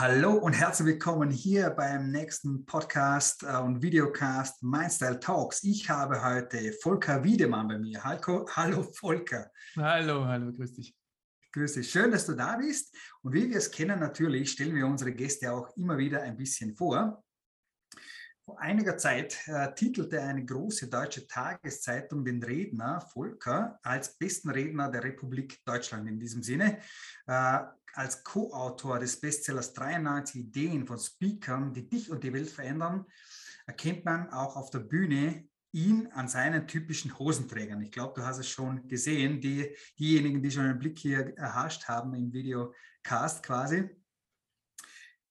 Hallo und herzlich willkommen hier beim nächsten Podcast äh, und Videocast Mindstyle Talks. Ich habe heute Volker Wiedemann bei mir. Hallo, hallo Volker. Hallo, hallo, grüß dich. Grüß dich, schön, dass du da bist. Und wie wir es kennen, natürlich stellen wir unsere Gäste auch immer wieder ein bisschen vor. Vor einiger Zeit äh, titelte eine große deutsche Tageszeitung den Redner Volker als besten Redner der Republik Deutschland in diesem Sinne. Äh, als Co-Autor des Bestsellers 93 Ideen von Speakern, die dich und die Welt verändern, erkennt man auch auf der Bühne ihn an seinen typischen Hosenträgern. Ich glaube, du hast es schon gesehen, die, diejenigen, die schon einen Blick hier erhascht haben im Videocast quasi.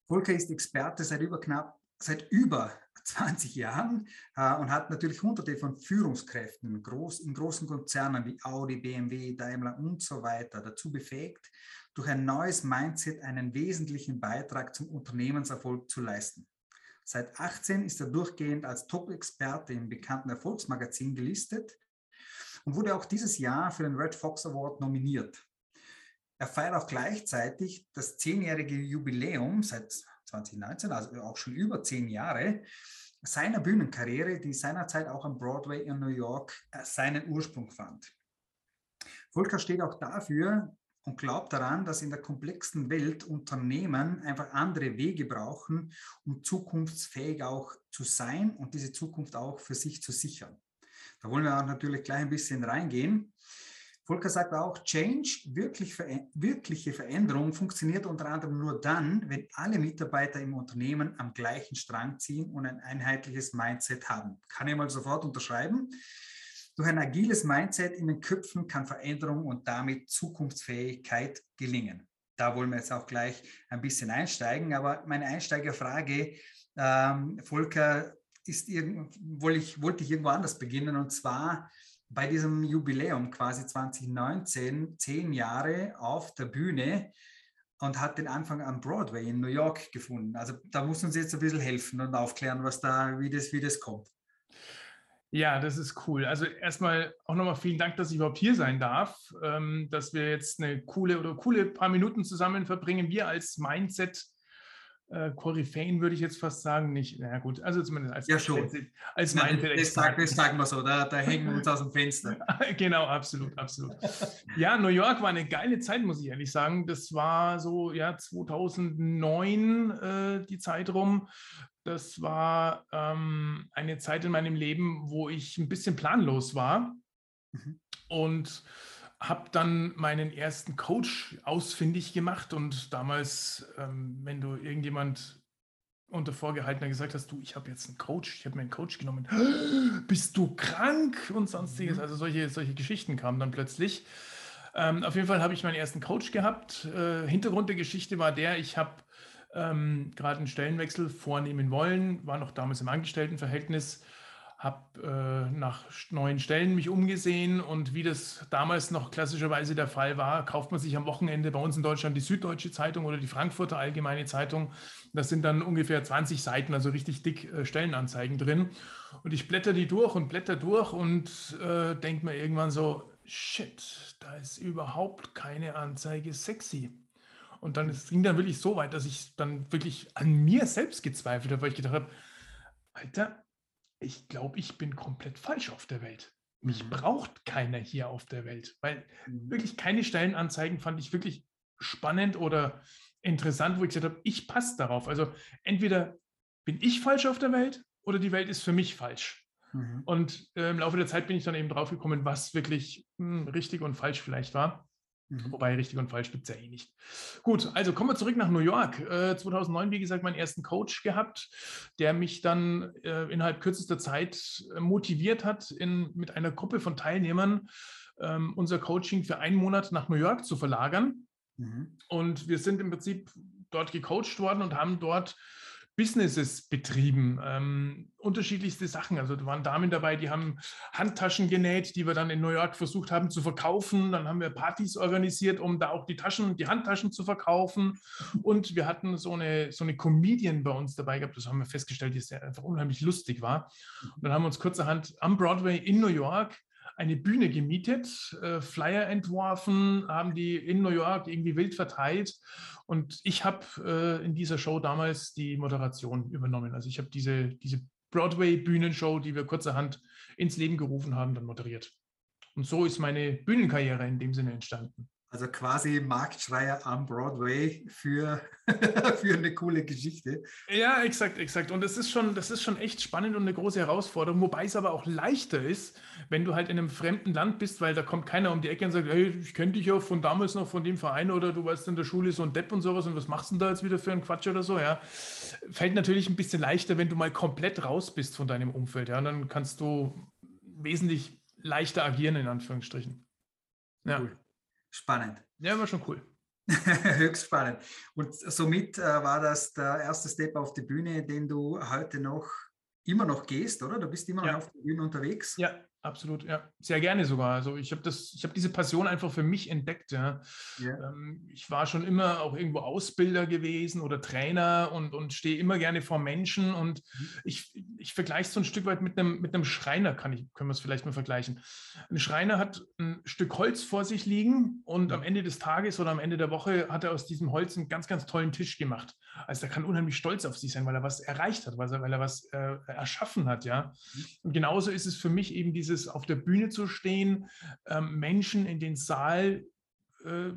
Volker ist Experte seit über knapp, seit über 20 Jahren äh, und hat natürlich hunderte von Führungskräften groß, in großen Konzernen wie Audi, BMW, Daimler und so weiter dazu befähigt, durch ein neues Mindset einen wesentlichen Beitrag zum Unternehmenserfolg zu leisten. Seit 18 ist er durchgehend als Top-Experte im bekannten Erfolgsmagazin gelistet und wurde auch dieses Jahr für den Red Fox Award nominiert. Er feiert auch gleichzeitig das zehnjährige Jubiläum seit 2019, also auch schon über zehn Jahre, seiner Bühnenkarriere, die seinerzeit auch am Broadway in New York äh, seinen Ursprung fand. Volker steht auch dafür und glaubt daran, dass in der komplexen Welt Unternehmen einfach andere Wege brauchen, um zukunftsfähig auch zu sein und diese Zukunft auch für sich zu sichern. Da wollen wir auch natürlich gleich ein bisschen reingehen. Volker sagt auch, Change, wirklich, wirkliche Veränderung funktioniert unter anderem nur dann, wenn alle Mitarbeiter im Unternehmen am gleichen Strang ziehen und ein einheitliches Mindset haben. Kann ich mal sofort unterschreiben. Durch ein agiles Mindset in den Köpfen kann Veränderung und damit Zukunftsfähigkeit gelingen. Da wollen wir jetzt auch gleich ein bisschen einsteigen. Aber meine Einsteigerfrage, ähm, Volker, ist wollte, ich, wollte ich irgendwo anders beginnen. Und zwar, bei diesem Jubiläum quasi 2019 zehn Jahre auf der Bühne und hat den Anfang am Broadway in New York gefunden. Also da muss uns jetzt ein bisschen helfen und aufklären, was da, wie das, wie das kommt. Ja, das ist cool. Also erstmal auch nochmal vielen Dank, dass ich überhaupt hier sein darf, ähm, dass wir jetzt eine coole oder coole paar Minuten zusammen verbringen. Wir als Mindset äh, Koryphäen würde ich jetzt fast sagen, nicht. Na gut, also zumindest als, ja, schon. als Nein, das, sagen, das sagen wir so, da, da hängen wir uns aus dem Fenster. genau, absolut, absolut. Ja, New York war eine geile Zeit, muss ich ehrlich sagen. Das war so, ja, 2009 äh, die Zeit rum. Das war ähm, eine Zeit in meinem Leben, wo ich ein bisschen planlos war. Mhm. Und habe dann meinen ersten Coach ausfindig gemacht und damals, ähm, wenn du irgendjemand unter vorgehaltener gesagt hast, du, ich habe jetzt einen Coach, ich habe mir einen Coach genommen, bist du krank und sonstiges, mhm. also solche, solche Geschichten kamen dann plötzlich. Ähm, auf jeden Fall habe ich meinen ersten Coach gehabt. Äh, Hintergrund der Geschichte war der, ich habe ähm, gerade einen Stellenwechsel vornehmen wollen, war noch damals im Angestelltenverhältnis habe äh, nach neuen Stellen mich umgesehen und wie das damals noch klassischerweise der Fall war, kauft man sich am Wochenende bei uns in Deutschland die Süddeutsche Zeitung oder die Frankfurter Allgemeine Zeitung. Das sind dann ungefähr 20 Seiten, also richtig dick äh, Stellenanzeigen drin. Und ich blätter die durch und blätter durch und äh, denke mir irgendwann so, shit, da ist überhaupt keine Anzeige sexy. Und dann es ging dann wirklich so weit, dass ich dann wirklich an mir selbst gezweifelt habe, weil ich gedacht habe, Alter, ich glaube, ich bin komplett falsch auf der Welt. Mich mhm. braucht keiner hier auf der Welt, weil mhm. wirklich keine Stellenanzeigen fand ich wirklich spannend oder interessant, wo ich gesagt habe, ich passe darauf. Also entweder bin ich falsch auf der Welt oder die Welt ist für mich falsch. Mhm. Und äh, im Laufe der Zeit bin ich dann eben drauf gekommen, was wirklich mh, hm, richtig und falsch vielleicht war. Mhm. Wobei richtig und falsch gibt es ja eh nicht. Gut, also kommen wir zurück nach New York. Äh, 2009, wie gesagt, meinen ersten Coach gehabt, der mich dann äh, innerhalb kürzester Zeit äh, motiviert hat, in, mit einer Gruppe von Teilnehmern ähm, unser Coaching für einen Monat nach New York zu verlagern. Mhm. Und wir sind im Prinzip dort gecoacht worden und haben dort Businesses betrieben, ähm, unterschiedlichste Sachen. Also da waren Damen dabei, die haben Handtaschen genäht, die wir dann in New York versucht haben zu verkaufen. Dann haben wir Partys organisiert, um da auch die Taschen, die Handtaschen zu verkaufen. Und wir hatten so eine, so eine Comedian bei uns dabei gehabt. Das haben wir festgestellt, die sehr einfach unheimlich lustig war. Und dann haben wir uns kurzerhand am Broadway in New York eine Bühne gemietet, äh, Flyer entworfen, haben die in New York irgendwie wild verteilt. Und ich habe äh, in dieser Show damals die Moderation übernommen. Also ich habe diese, diese Broadway-Bühnenshow, die wir kurzerhand ins Leben gerufen haben, dann moderiert. Und so ist meine Bühnenkarriere in dem Sinne entstanden. Also quasi Marktschreier am Broadway für, für eine coole Geschichte. Ja, exakt, exakt. Und das ist, schon, das ist schon echt spannend und eine große Herausforderung, wobei es aber auch leichter ist, wenn du halt in einem fremden Land bist, weil da kommt keiner um die Ecke und sagt, hey, ich kenne dich ja von damals noch von dem Verein oder du warst in der Schule so ein Depp und sowas und was machst du denn da jetzt wieder für einen Quatsch oder so, ja. Fällt natürlich ein bisschen leichter, wenn du mal komplett raus bist von deinem Umfeld, ja. Und dann kannst du wesentlich leichter agieren, in Anführungsstrichen. Ja. Cool. Spannend. Ja, war schon cool. Höchst spannend. Und somit äh, war das der erste Step auf die Bühne, den du heute noch immer noch gehst, oder? Du bist immer noch auf der Bühne unterwegs. Ja, Absolut, ja. Sehr gerne sogar. Also ich habe das, ich habe diese Passion einfach für mich entdeckt. Ja. Yeah. Ähm, ich war schon immer auch irgendwo Ausbilder gewesen oder Trainer und, und stehe immer gerne vor Menschen. Und mhm. ich, ich vergleiche es so ein Stück weit mit einem, mit einem Schreiner, kann ich, können wir es vielleicht mal vergleichen. Ein Schreiner hat ein Stück Holz vor sich liegen und am mhm. Ende des Tages oder am Ende der Woche hat er aus diesem Holz einen ganz, ganz tollen Tisch gemacht. Also er kann unheimlich stolz auf sich sein, weil er was erreicht hat, weil er, weil er was äh, erschaffen hat, ja. Mhm. Und genauso ist es für mich eben dieses auf der Bühne zu stehen, ähm, Menschen in den Saal äh,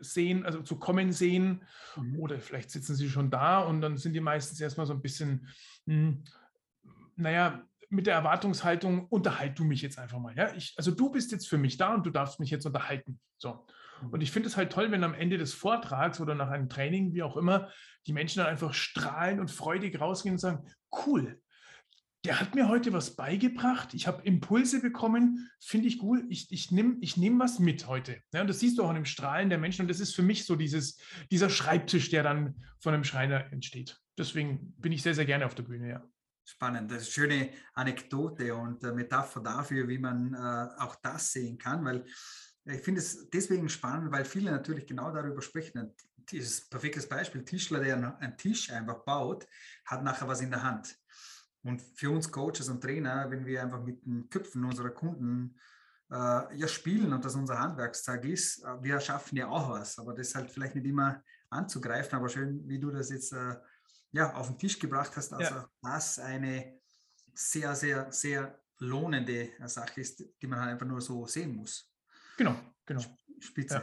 sehen, also zu kommen sehen, mhm. oder vielleicht sitzen sie schon da und dann sind die meistens erstmal so ein bisschen, mh, hm, naja, mit der Erwartungshaltung, unterhalt du mich jetzt einfach mal. Ja? Ich, also du bist jetzt für mich da und du darfst mich jetzt unterhalten. So. Und ich finde es halt toll, wenn am Ende des Vortrags oder nach einem Training, wie auch immer, die Menschen dann einfach strahlen und freudig rausgehen und sagen, cool, der hat mir heute was beigebracht. Ich habe Impulse bekommen, finde ich gut. Ich, ich nehme ich nehm was mit heute. Ja, und das siehst du auch an dem Strahlen der Menschen. Und das ist für mich so dieses, dieser Schreibtisch, der dann von einem Schreiner entsteht. Deswegen bin ich sehr, sehr gerne auf der Bühne, ja. Spannend, das ist eine schöne Anekdote und äh, Metapher dafür, wie man äh, auch das sehen kann, weil ich finde es deswegen spannend, weil viele natürlich genau darüber sprechen. Dieses perfektes Beispiel, Tischler, der einen Tisch einfach baut, hat nachher was in der Hand. Und für uns Coaches und Trainer, wenn wir einfach mit den Köpfen unserer Kunden äh, ja spielen und das unser Handwerkstag ist, äh, wir schaffen ja auch was, aber das ist halt vielleicht nicht immer anzugreifen, aber schön, wie du das jetzt äh, ja, auf den Tisch gebracht hast, also ja. das eine sehr, sehr, sehr lohnende Sache ist, die man halt einfach nur so sehen muss. Genau, genau. Spitze.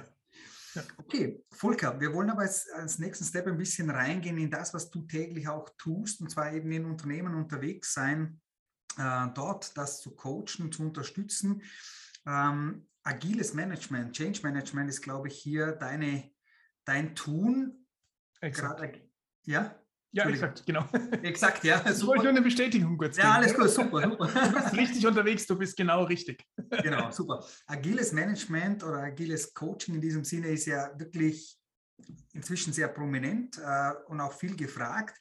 Ja. Okay, Volker, wir wollen aber als, als nächsten Step ein bisschen reingehen in das, was du täglich auch tust, und zwar eben in Unternehmen unterwegs sein, äh, dort das zu coachen, zu unterstützen. Ähm, agiles Management, Change Management ist, glaube ich, hier deine, dein Tun. Exakt. Gerade, ja? Ja, exakt, genau. Exakt, ja. Ich wollte nur eine Bestätigung kurz Ja, alles gut, super. Du bist richtig unterwegs, du bist genau richtig. Genau, super. Agiles Management oder agiles Coaching in diesem Sinne ist ja wirklich inzwischen sehr prominent äh, und auch viel gefragt.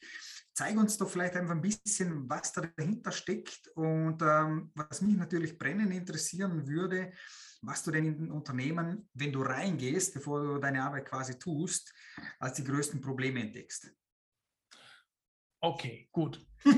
Zeig uns doch vielleicht einfach ein bisschen, was da dahinter steckt und ähm, was mich natürlich brennend interessieren würde, was du denn in Unternehmen, wenn du reingehst, bevor du deine Arbeit quasi tust, als die größten Probleme entdeckst. Okay, gut.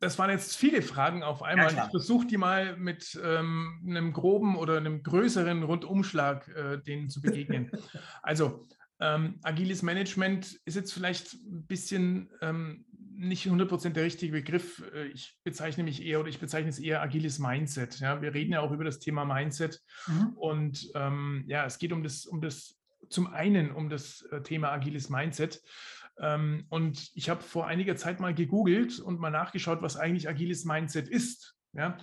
das waren jetzt viele Fragen auf einmal. Ja, ich versuche die mal mit ähm, einem groben oder einem größeren Rundumschlag äh, denen zu begegnen. also, ähm, agiles Management ist jetzt vielleicht ein bisschen ähm, nicht 100% der richtige Begriff. Äh, ich bezeichne mich eher oder ich bezeichne es eher agiles Mindset. Ja, wir reden ja auch über das Thema Mindset mhm. und ähm, ja, es geht um das, um das zum einen um das äh, Thema agiles Mindset. Ähm, und ich habe vor einiger Zeit mal gegoogelt und mal nachgeschaut, was eigentlich agiles Mindset ist. Ja?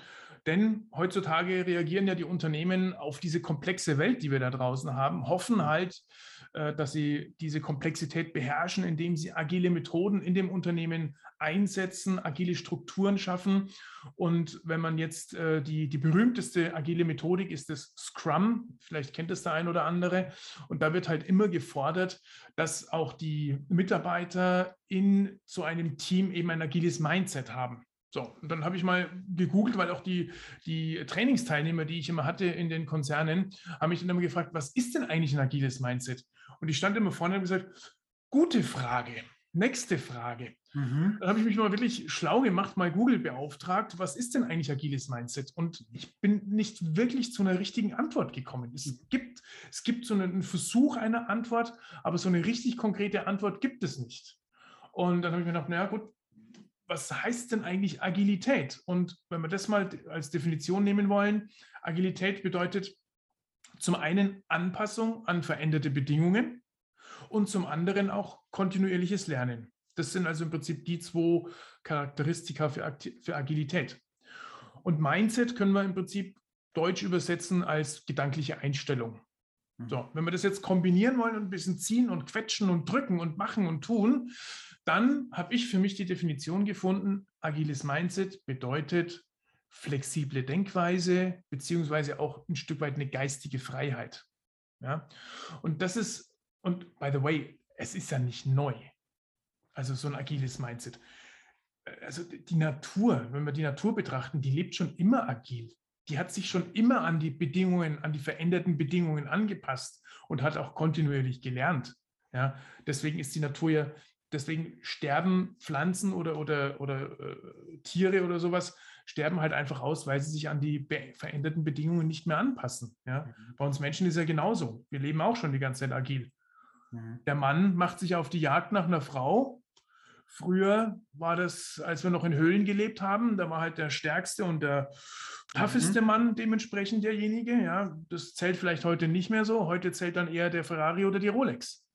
Denn heutzutage reagieren ja die Unternehmen auf diese komplexe Welt, die wir da draußen haben, hoffen halt, dass sie diese Komplexität beherrschen, indem sie agile Methoden in dem Unternehmen einsetzen, agile Strukturen schaffen. Und wenn man jetzt äh, die, die berühmteste agile Methodik ist das Scrum, vielleicht kennt es der ein oder andere. Und da wird halt immer gefordert, dass auch die Mitarbeiter in so einem Team eben ein agiles Mindset haben. So, und dann habe ich mal gegoogelt, weil auch die, die Trainingsteilnehmer, die ich immer hatte in den Konzernen, haben mich dann immer gefragt, was ist denn eigentlich ein agiles Mindset? Und ich stand immer vorne und habe gesagt, gute Frage. Nächste Frage. Mhm. Da habe ich mich mal wirklich schlau gemacht, mal Google beauftragt, was ist denn eigentlich agiles Mindset? Und ich bin nicht wirklich zu einer richtigen Antwort gekommen. Es mhm. gibt, es gibt so einen Versuch einer Antwort, aber so eine richtig konkrete Antwort gibt es nicht. Und dann habe ich mir gedacht, naja gut, was heißt denn eigentlich Agilität? Und wenn wir das mal als Definition nehmen wollen, Agilität bedeutet zum einen Anpassung an veränderte Bedingungen und zum anderen auch kontinuierliches Lernen. Das sind also im Prinzip die zwei Charakteristika für, für Agilität. Und Mindset können wir im Prinzip deutsch übersetzen als gedankliche Einstellung. Mhm. So, wenn wir das jetzt kombinieren wollen und ein bisschen ziehen und quetschen und drücken und machen und tun, dann habe ich für mich die Definition gefunden, agiles Mindset bedeutet flexible Denkweise beziehungsweise auch ein Stück weit eine geistige Freiheit. Ja? Und das ist, und by the way, es ist ja nicht neu. Also so ein agiles Mindset. Also die Natur, wenn wir die Natur betrachten, die lebt schon immer agil. Die hat sich schon immer an die Bedingungen, an die veränderten Bedingungen angepasst und hat auch kontinuierlich gelernt. Ja, deswegen ist die Natur ja, deswegen sterben Pflanzen oder, oder, oder äh, Tiere oder sowas, sterben halt einfach aus, weil sie sich an die veränderten Bedingungen nicht mehr anpassen. Ja? Mhm. Bei uns Menschen ist ja genauso. Wir leben auch schon die ganze Zeit agil. Mhm. Der Mann macht sich auf die Jagd nach einer Frau. Früher war das, als wir noch in Höhlen gelebt haben, da war halt der stärkste und der tougheste mhm. Mann dementsprechend derjenige. Ja, das zählt vielleicht heute nicht mehr so. Heute zählt dann eher der Ferrari oder die Rolex.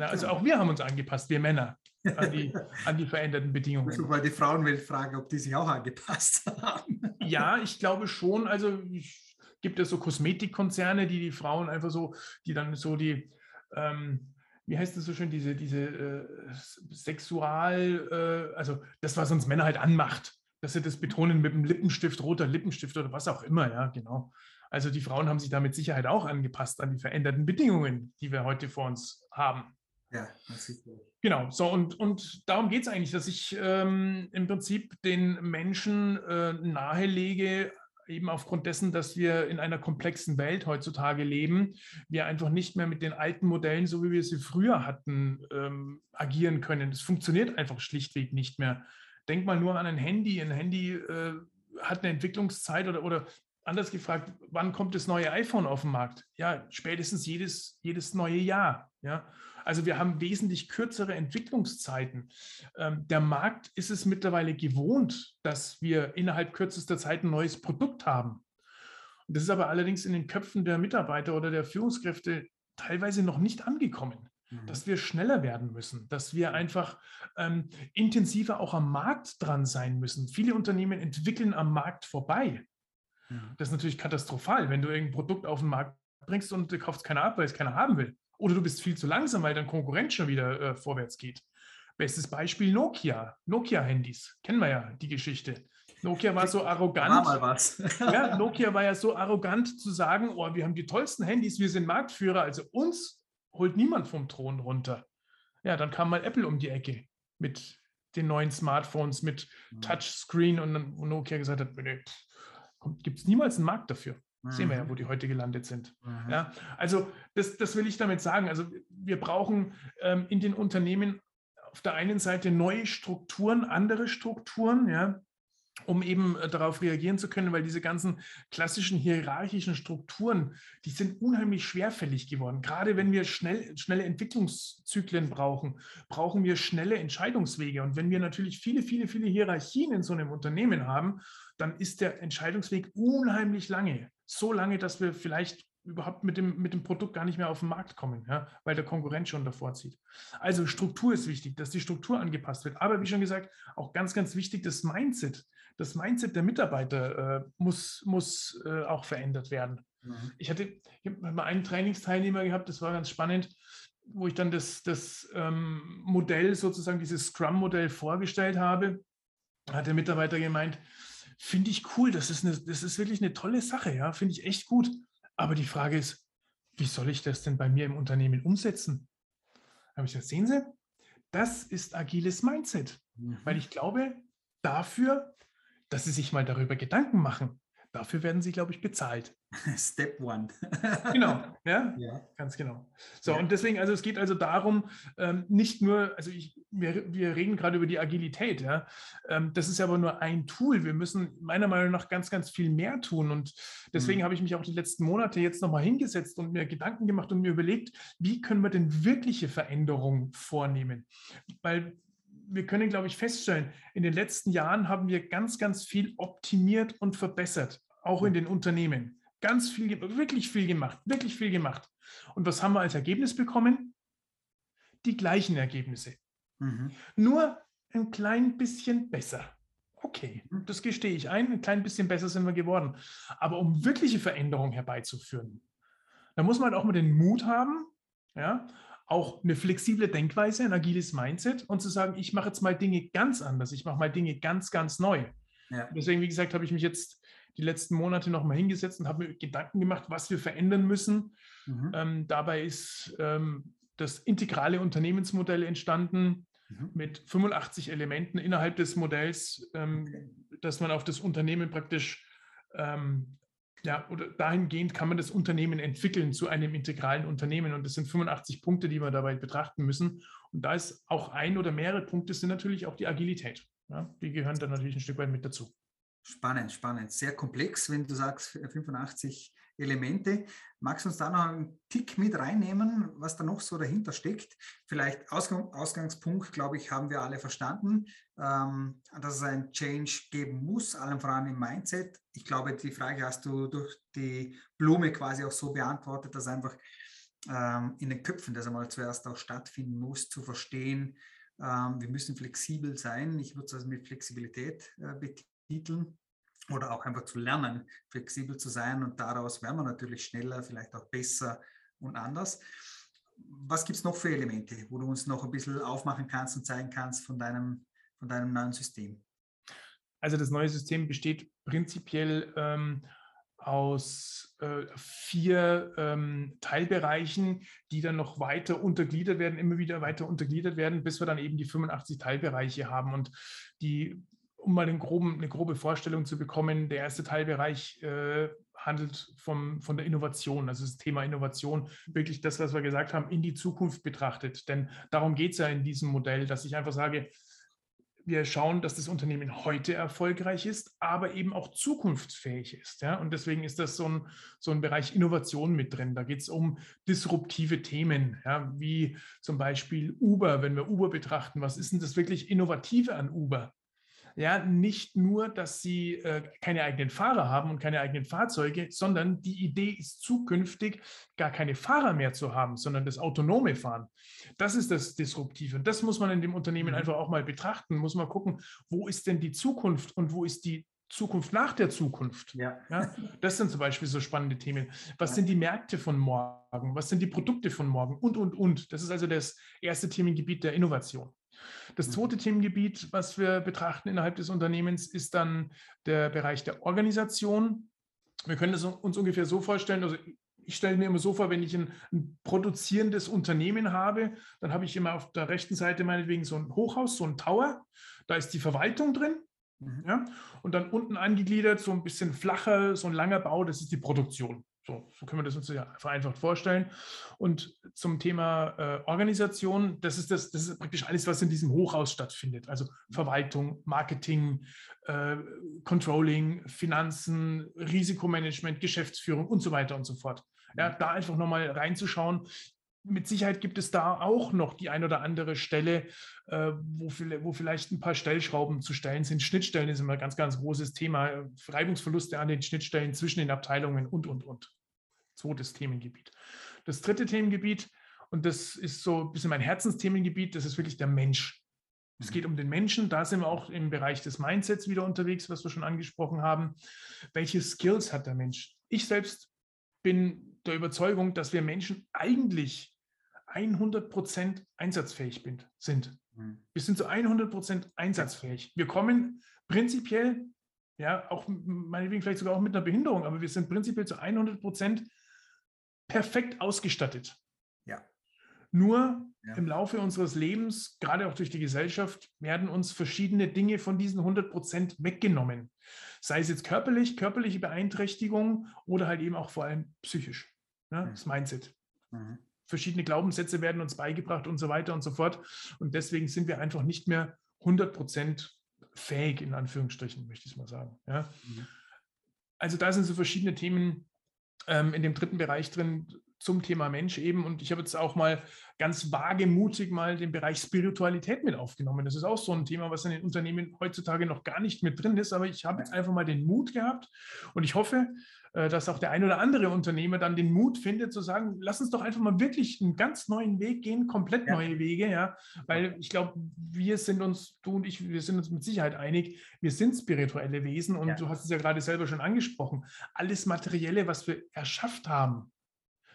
Na, also auch wir haben uns angepasst, wir Männer an die, an die veränderten Bedingungen. Ich mal die Frauenwelt fragen, ob die sich auch angepasst haben. Ja, ich glaube schon. Also ich, gibt es so Kosmetikkonzerne, die die Frauen einfach so, die dann so die, ähm, wie heißt das so schön, diese, diese äh, Sexual, äh, also das, was uns Männer halt anmacht, dass sie das betonen mit einem Lippenstift, roter Lippenstift oder was auch immer, ja, genau. Also die Frauen haben sich da mit Sicherheit auch angepasst an die veränderten Bedingungen, die wir heute vor uns haben. Ja, das sieht man. Genau, so und, und darum geht es eigentlich, dass ich ähm, im Prinzip den Menschen äh, nahelege, eben aufgrund dessen, dass wir in einer komplexen Welt heutzutage leben, wir einfach nicht mehr mit den alten Modellen, so wie wir sie früher hatten, ähm, agieren können. Es funktioniert einfach schlichtweg nicht mehr. Denk mal nur an ein Handy. Ein Handy äh, hat eine Entwicklungszeit oder, oder anders gefragt, wann kommt das neue iPhone auf den Markt? Ja, spätestens jedes, jedes neue Jahr. Ja. Also wir haben wesentlich kürzere Entwicklungszeiten. Ähm, der Markt ist es mittlerweile gewohnt, dass wir innerhalb kürzester Zeit ein neues Produkt haben. Und das ist aber allerdings in den Köpfen der Mitarbeiter oder der Führungskräfte teilweise noch nicht angekommen, mhm. dass wir schneller werden müssen, dass wir einfach ähm, intensiver auch am Markt dran sein müssen. Viele Unternehmen entwickeln am Markt vorbei. Mhm. Das ist natürlich katastrophal, wenn du irgendein Produkt auf den Markt bringst und du kaufst keiner ab, weil es keiner haben will. Oder du bist viel zu langsam, weil dein Konkurrent schon wieder äh, vorwärts geht. Bestes Beispiel Nokia. Nokia-Handys. Kennen wir ja die Geschichte. Nokia war so arrogant. War mal was. ja, Nokia war ja so arrogant zu sagen, oh, wir haben die tollsten Handys, wir sind Marktführer, also uns holt niemand vom Thron runter. Ja, dann kam mal Apple um die Ecke mit den neuen Smartphones, mit mhm. Touchscreen und dann wo Nokia gesagt hat, gibt es niemals einen Markt dafür. Mhm. Sehen wir ja, wo die heute gelandet sind. Mhm. Ja, also das, das will ich damit sagen. Also wir brauchen ähm, in den Unternehmen auf der einen Seite neue Strukturen, andere Strukturen, ja, um eben äh, darauf reagieren zu können, weil diese ganzen klassischen hierarchischen Strukturen, die sind unheimlich schwerfällig geworden. Gerade wenn wir schnell, schnelle Entwicklungszyklen brauchen, brauchen wir schnelle Entscheidungswege. Und wenn wir natürlich viele, viele, viele Hierarchien in so einem Unternehmen haben, dann ist der Entscheidungsweg unheimlich lange so lange, dass wir vielleicht überhaupt mit dem, mit dem Produkt gar nicht mehr auf den Markt kommen, ja, weil der Konkurrent schon davor zieht. Also Struktur ist wichtig, dass die Struktur angepasst wird. Aber wie schon gesagt, auch ganz, ganz wichtig, das Mindset. Das Mindset der Mitarbeiter äh, muss, muss äh, auch verändert werden. Mhm. Ich hatte ich mal einen Trainingsteilnehmer gehabt, das war ganz spannend, wo ich dann das, das ähm, Modell, sozusagen dieses Scrum-Modell vorgestellt habe. Hat der Mitarbeiter gemeint, Finde ich cool. Das ist, eine, das ist wirklich eine tolle Sache. Ja, finde ich echt gut. Aber die Frage ist, wie soll ich das denn bei mir im Unternehmen umsetzen? Habe ich das, sehen Sie? Das ist agiles Mindset. Mhm. Weil ich glaube, dafür, dass Sie sich mal darüber Gedanken machen, Dafür werden sie, glaube ich, bezahlt. Step one. genau, ja? ja, ganz genau. So, ja. und deswegen, also es geht also darum, ähm, nicht nur, also ich, wir, wir reden gerade über die Agilität, ja. Ähm, das ist aber nur ein Tool. Wir müssen meiner Meinung nach ganz, ganz viel mehr tun. Und deswegen mhm. habe ich mich auch die letzten Monate jetzt nochmal hingesetzt und mir Gedanken gemacht und mir überlegt, wie können wir denn wirkliche Veränderungen vornehmen? Weil wir können, glaube ich, feststellen, in den letzten Jahren haben wir ganz, ganz viel optimiert und verbessert, auch in den Unternehmen. Ganz viel, wirklich viel gemacht, wirklich viel gemacht. Und was haben wir als Ergebnis bekommen? Die gleichen Ergebnisse. Mhm. Nur ein klein bisschen besser. Okay, mhm. das gestehe ich ein, ein klein bisschen besser sind wir geworden. Aber um wirkliche Veränderungen herbeizuführen, da muss man halt auch mal den Mut haben, ja, auch eine flexible Denkweise, ein agiles Mindset und zu sagen, ich mache jetzt mal Dinge ganz anders, ich mache mal Dinge ganz, ganz neu. Ja. Deswegen, wie gesagt, habe ich mich jetzt die letzten Monate nochmal hingesetzt und habe mir Gedanken gemacht, was wir verändern müssen. Mhm. Ähm, dabei ist ähm, das integrale Unternehmensmodell entstanden mhm. mit 85 Elementen innerhalb des Modells, ähm, okay. dass man auf das Unternehmen praktisch ähm, ja, oder dahingehend kann man das Unternehmen entwickeln zu einem integralen Unternehmen. Und das sind 85 Punkte, die wir dabei betrachten müssen. Und da ist auch ein oder mehrere Punkte sind natürlich auch die Agilität. Ja, die gehören dann natürlich ein Stück weit mit dazu. Spannend, spannend. Sehr komplex, wenn du sagst 85 Elemente. Magst du uns da noch einen Tick mit reinnehmen, was da noch so dahinter steckt? Vielleicht Ausgang, Ausgangspunkt, glaube ich, haben wir alle verstanden, ähm, dass es ein Change geben muss, allem voran im Mindset. Ich glaube, die Frage hast du durch die Blume quasi auch so beantwortet, dass einfach ähm, in den Köpfen das einmal zuerst auch stattfinden muss, zu verstehen, ähm, wir müssen flexibel sein. Ich würde es mit Flexibilität äh, betiteln oder auch einfach zu lernen, flexibel zu sein und daraus werden wir natürlich schneller, vielleicht auch besser und anders. Was gibt es noch für Elemente, wo du uns noch ein bisschen aufmachen kannst und zeigen kannst von deinem, von deinem neuen System? Also das neue System besteht prinzipiell ähm, aus äh, vier ähm, Teilbereichen, die dann noch weiter untergliedert werden, immer wieder weiter untergliedert werden, bis wir dann eben die 85 Teilbereiche haben. Und die um mal groben, eine grobe Vorstellung zu bekommen, der erste Teilbereich äh, handelt vom, von der Innovation, also das Thema Innovation, wirklich das, was wir gesagt haben, in die Zukunft betrachtet. Denn darum geht es ja in diesem Modell, dass ich einfach sage, wir schauen, dass das Unternehmen heute erfolgreich ist, aber eben auch zukunftsfähig ist. Ja? Und deswegen ist das so ein, so ein Bereich Innovation mit drin. Da geht es um disruptive Themen, ja? wie zum Beispiel Uber. Wenn wir Uber betrachten, was ist denn das wirklich Innovative an Uber? Ja, nicht nur, dass sie äh, keine eigenen Fahrer haben und keine eigenen Fahrzeuge, sondern die Idee ist zukünftig gar keine Fahrer mehr zu haben, sondern das autonome Fahren. Das ist das Disruptive und das muss man in dem Unternehmen mhm. einfach auch mal betrachten, muss man gucken, wo ist denn die Zukunft und wo ist die Zukunft nach der Zukunft. Ja. ja. das sind zum Beispiel so spannende Themen. Was ja. sind die Märkte von morgen? Was sind die Produkte von morgen? Und, und, und. Das ist also das erste Themengebiet der Innovation. Das mhm. zweite Themengebiet, was wir betrachten innerhalb des Unternehmens, ist dann der Bereich der Organisation. Wir können es uns ungefähr so vorstellen, also ich stelle mir immer so vor, wenn ich ein, ein, produzierendes Unternehmen habe, dann habe ich immer auf der rechten Seite meinetwegen so ein Hochhaus, so ein Tower. Da ist die Verwaltung drin. Mhm. Ja? Und dann unten angegliedert, so ein bisschen flacher, so ein langer Bau, das ist die Produktion. So, so können wir das uns ja vereinfacht vorstellen. Und zum Thema äh, Organisation, das ist, das, das ist praktisch alles, was in diesem Hochhaus stattfindet. Also Verwaltung, Marketing, äh, Controlling, Finanzen, Risikomanagement, Geschäftsführung und so weiter und so fort. Ja, da einfach nochmal reinzuschauen. Mit Sicherheit gibt es da auch noch die ein oder andere Stelle, äh, wo, wo, vielleicht ein paar Stellschrauben zu stellen sind. Schnittstellen ist immer ein ganz, ganz großes Thema. Reibungsverluste an den Schnittstellen zwischen den Abteilungen und, und, und zweites Themengebiet. Das dritte Themengebiet, und das ist so ein bisschen mein Herzensthemengebiet, das ist wirklich der Mensch. Es mhm. geht um den Menschen. Da sind wir auch im Bereich des Mindsets wieder unterwegs, was wir schon angesprochen haben. Welche Skills hat der Mensch? Ich selbst bin der Überzeugung, dass wir Menschen eigentlich 100% einsatzfähig sind. Mhm. Wir sind zu 100% einsatzfähig. Wir kommen prinzipiell, ja, auch meinetwegen vielleicht sogar auch mit einer Behinderung, aber wir sind prinzipiell zu 100% perfekt ausgestattet. Ja. Nur ja. im Laufe unseres Lebens, gerade auch durch die Gesellschaft, werden uns verschiedene Dinge von diesen 100 Prozent weggenommen. Sei es jetzt körperlich, körperliche Beeinträchtigung oder halt eben auch vor allem psychisch. Ne? Das Mindset. Mhm. Verschiedene Glaubenssätze werden uns beigebracht und so weiter und so fort. Und deswegen sind wir einfach nicht mehr 100 Prozent fähig, in Anführungsstrichen, möchte ich mal sagen. Ja? Mhm. Also da sind so verschiedene Themen ähm, in dem dritten Bereich drin zum Thema Mensch eben. Und ich habe jetzt auch mal ganz wagemutig mal den Bereich Spiritualität mit aufgenommen. Das ist auch so ein Thema, was in den Unternehmen heutzutage noch gar nicht mit drin ist. Aber ich habe jetzt einfach mal den Mut gehabt und ich hoffe, dass auch der ein oder andere Unternehmer dann den Mut findet, zu sagen, lass uns doch einfach mal wirklich einen ganz neuen Weg gehen, komplett ja. neue Wege, ja. Weil ich glaube, wir sind uns, du und ich, wir sind uns mit Sicherheit einig, wir sind spirituelle Wesen und ja. du hast es ja gerade selber schon angesprochen. Alles Materielle, was wir erschafft haben,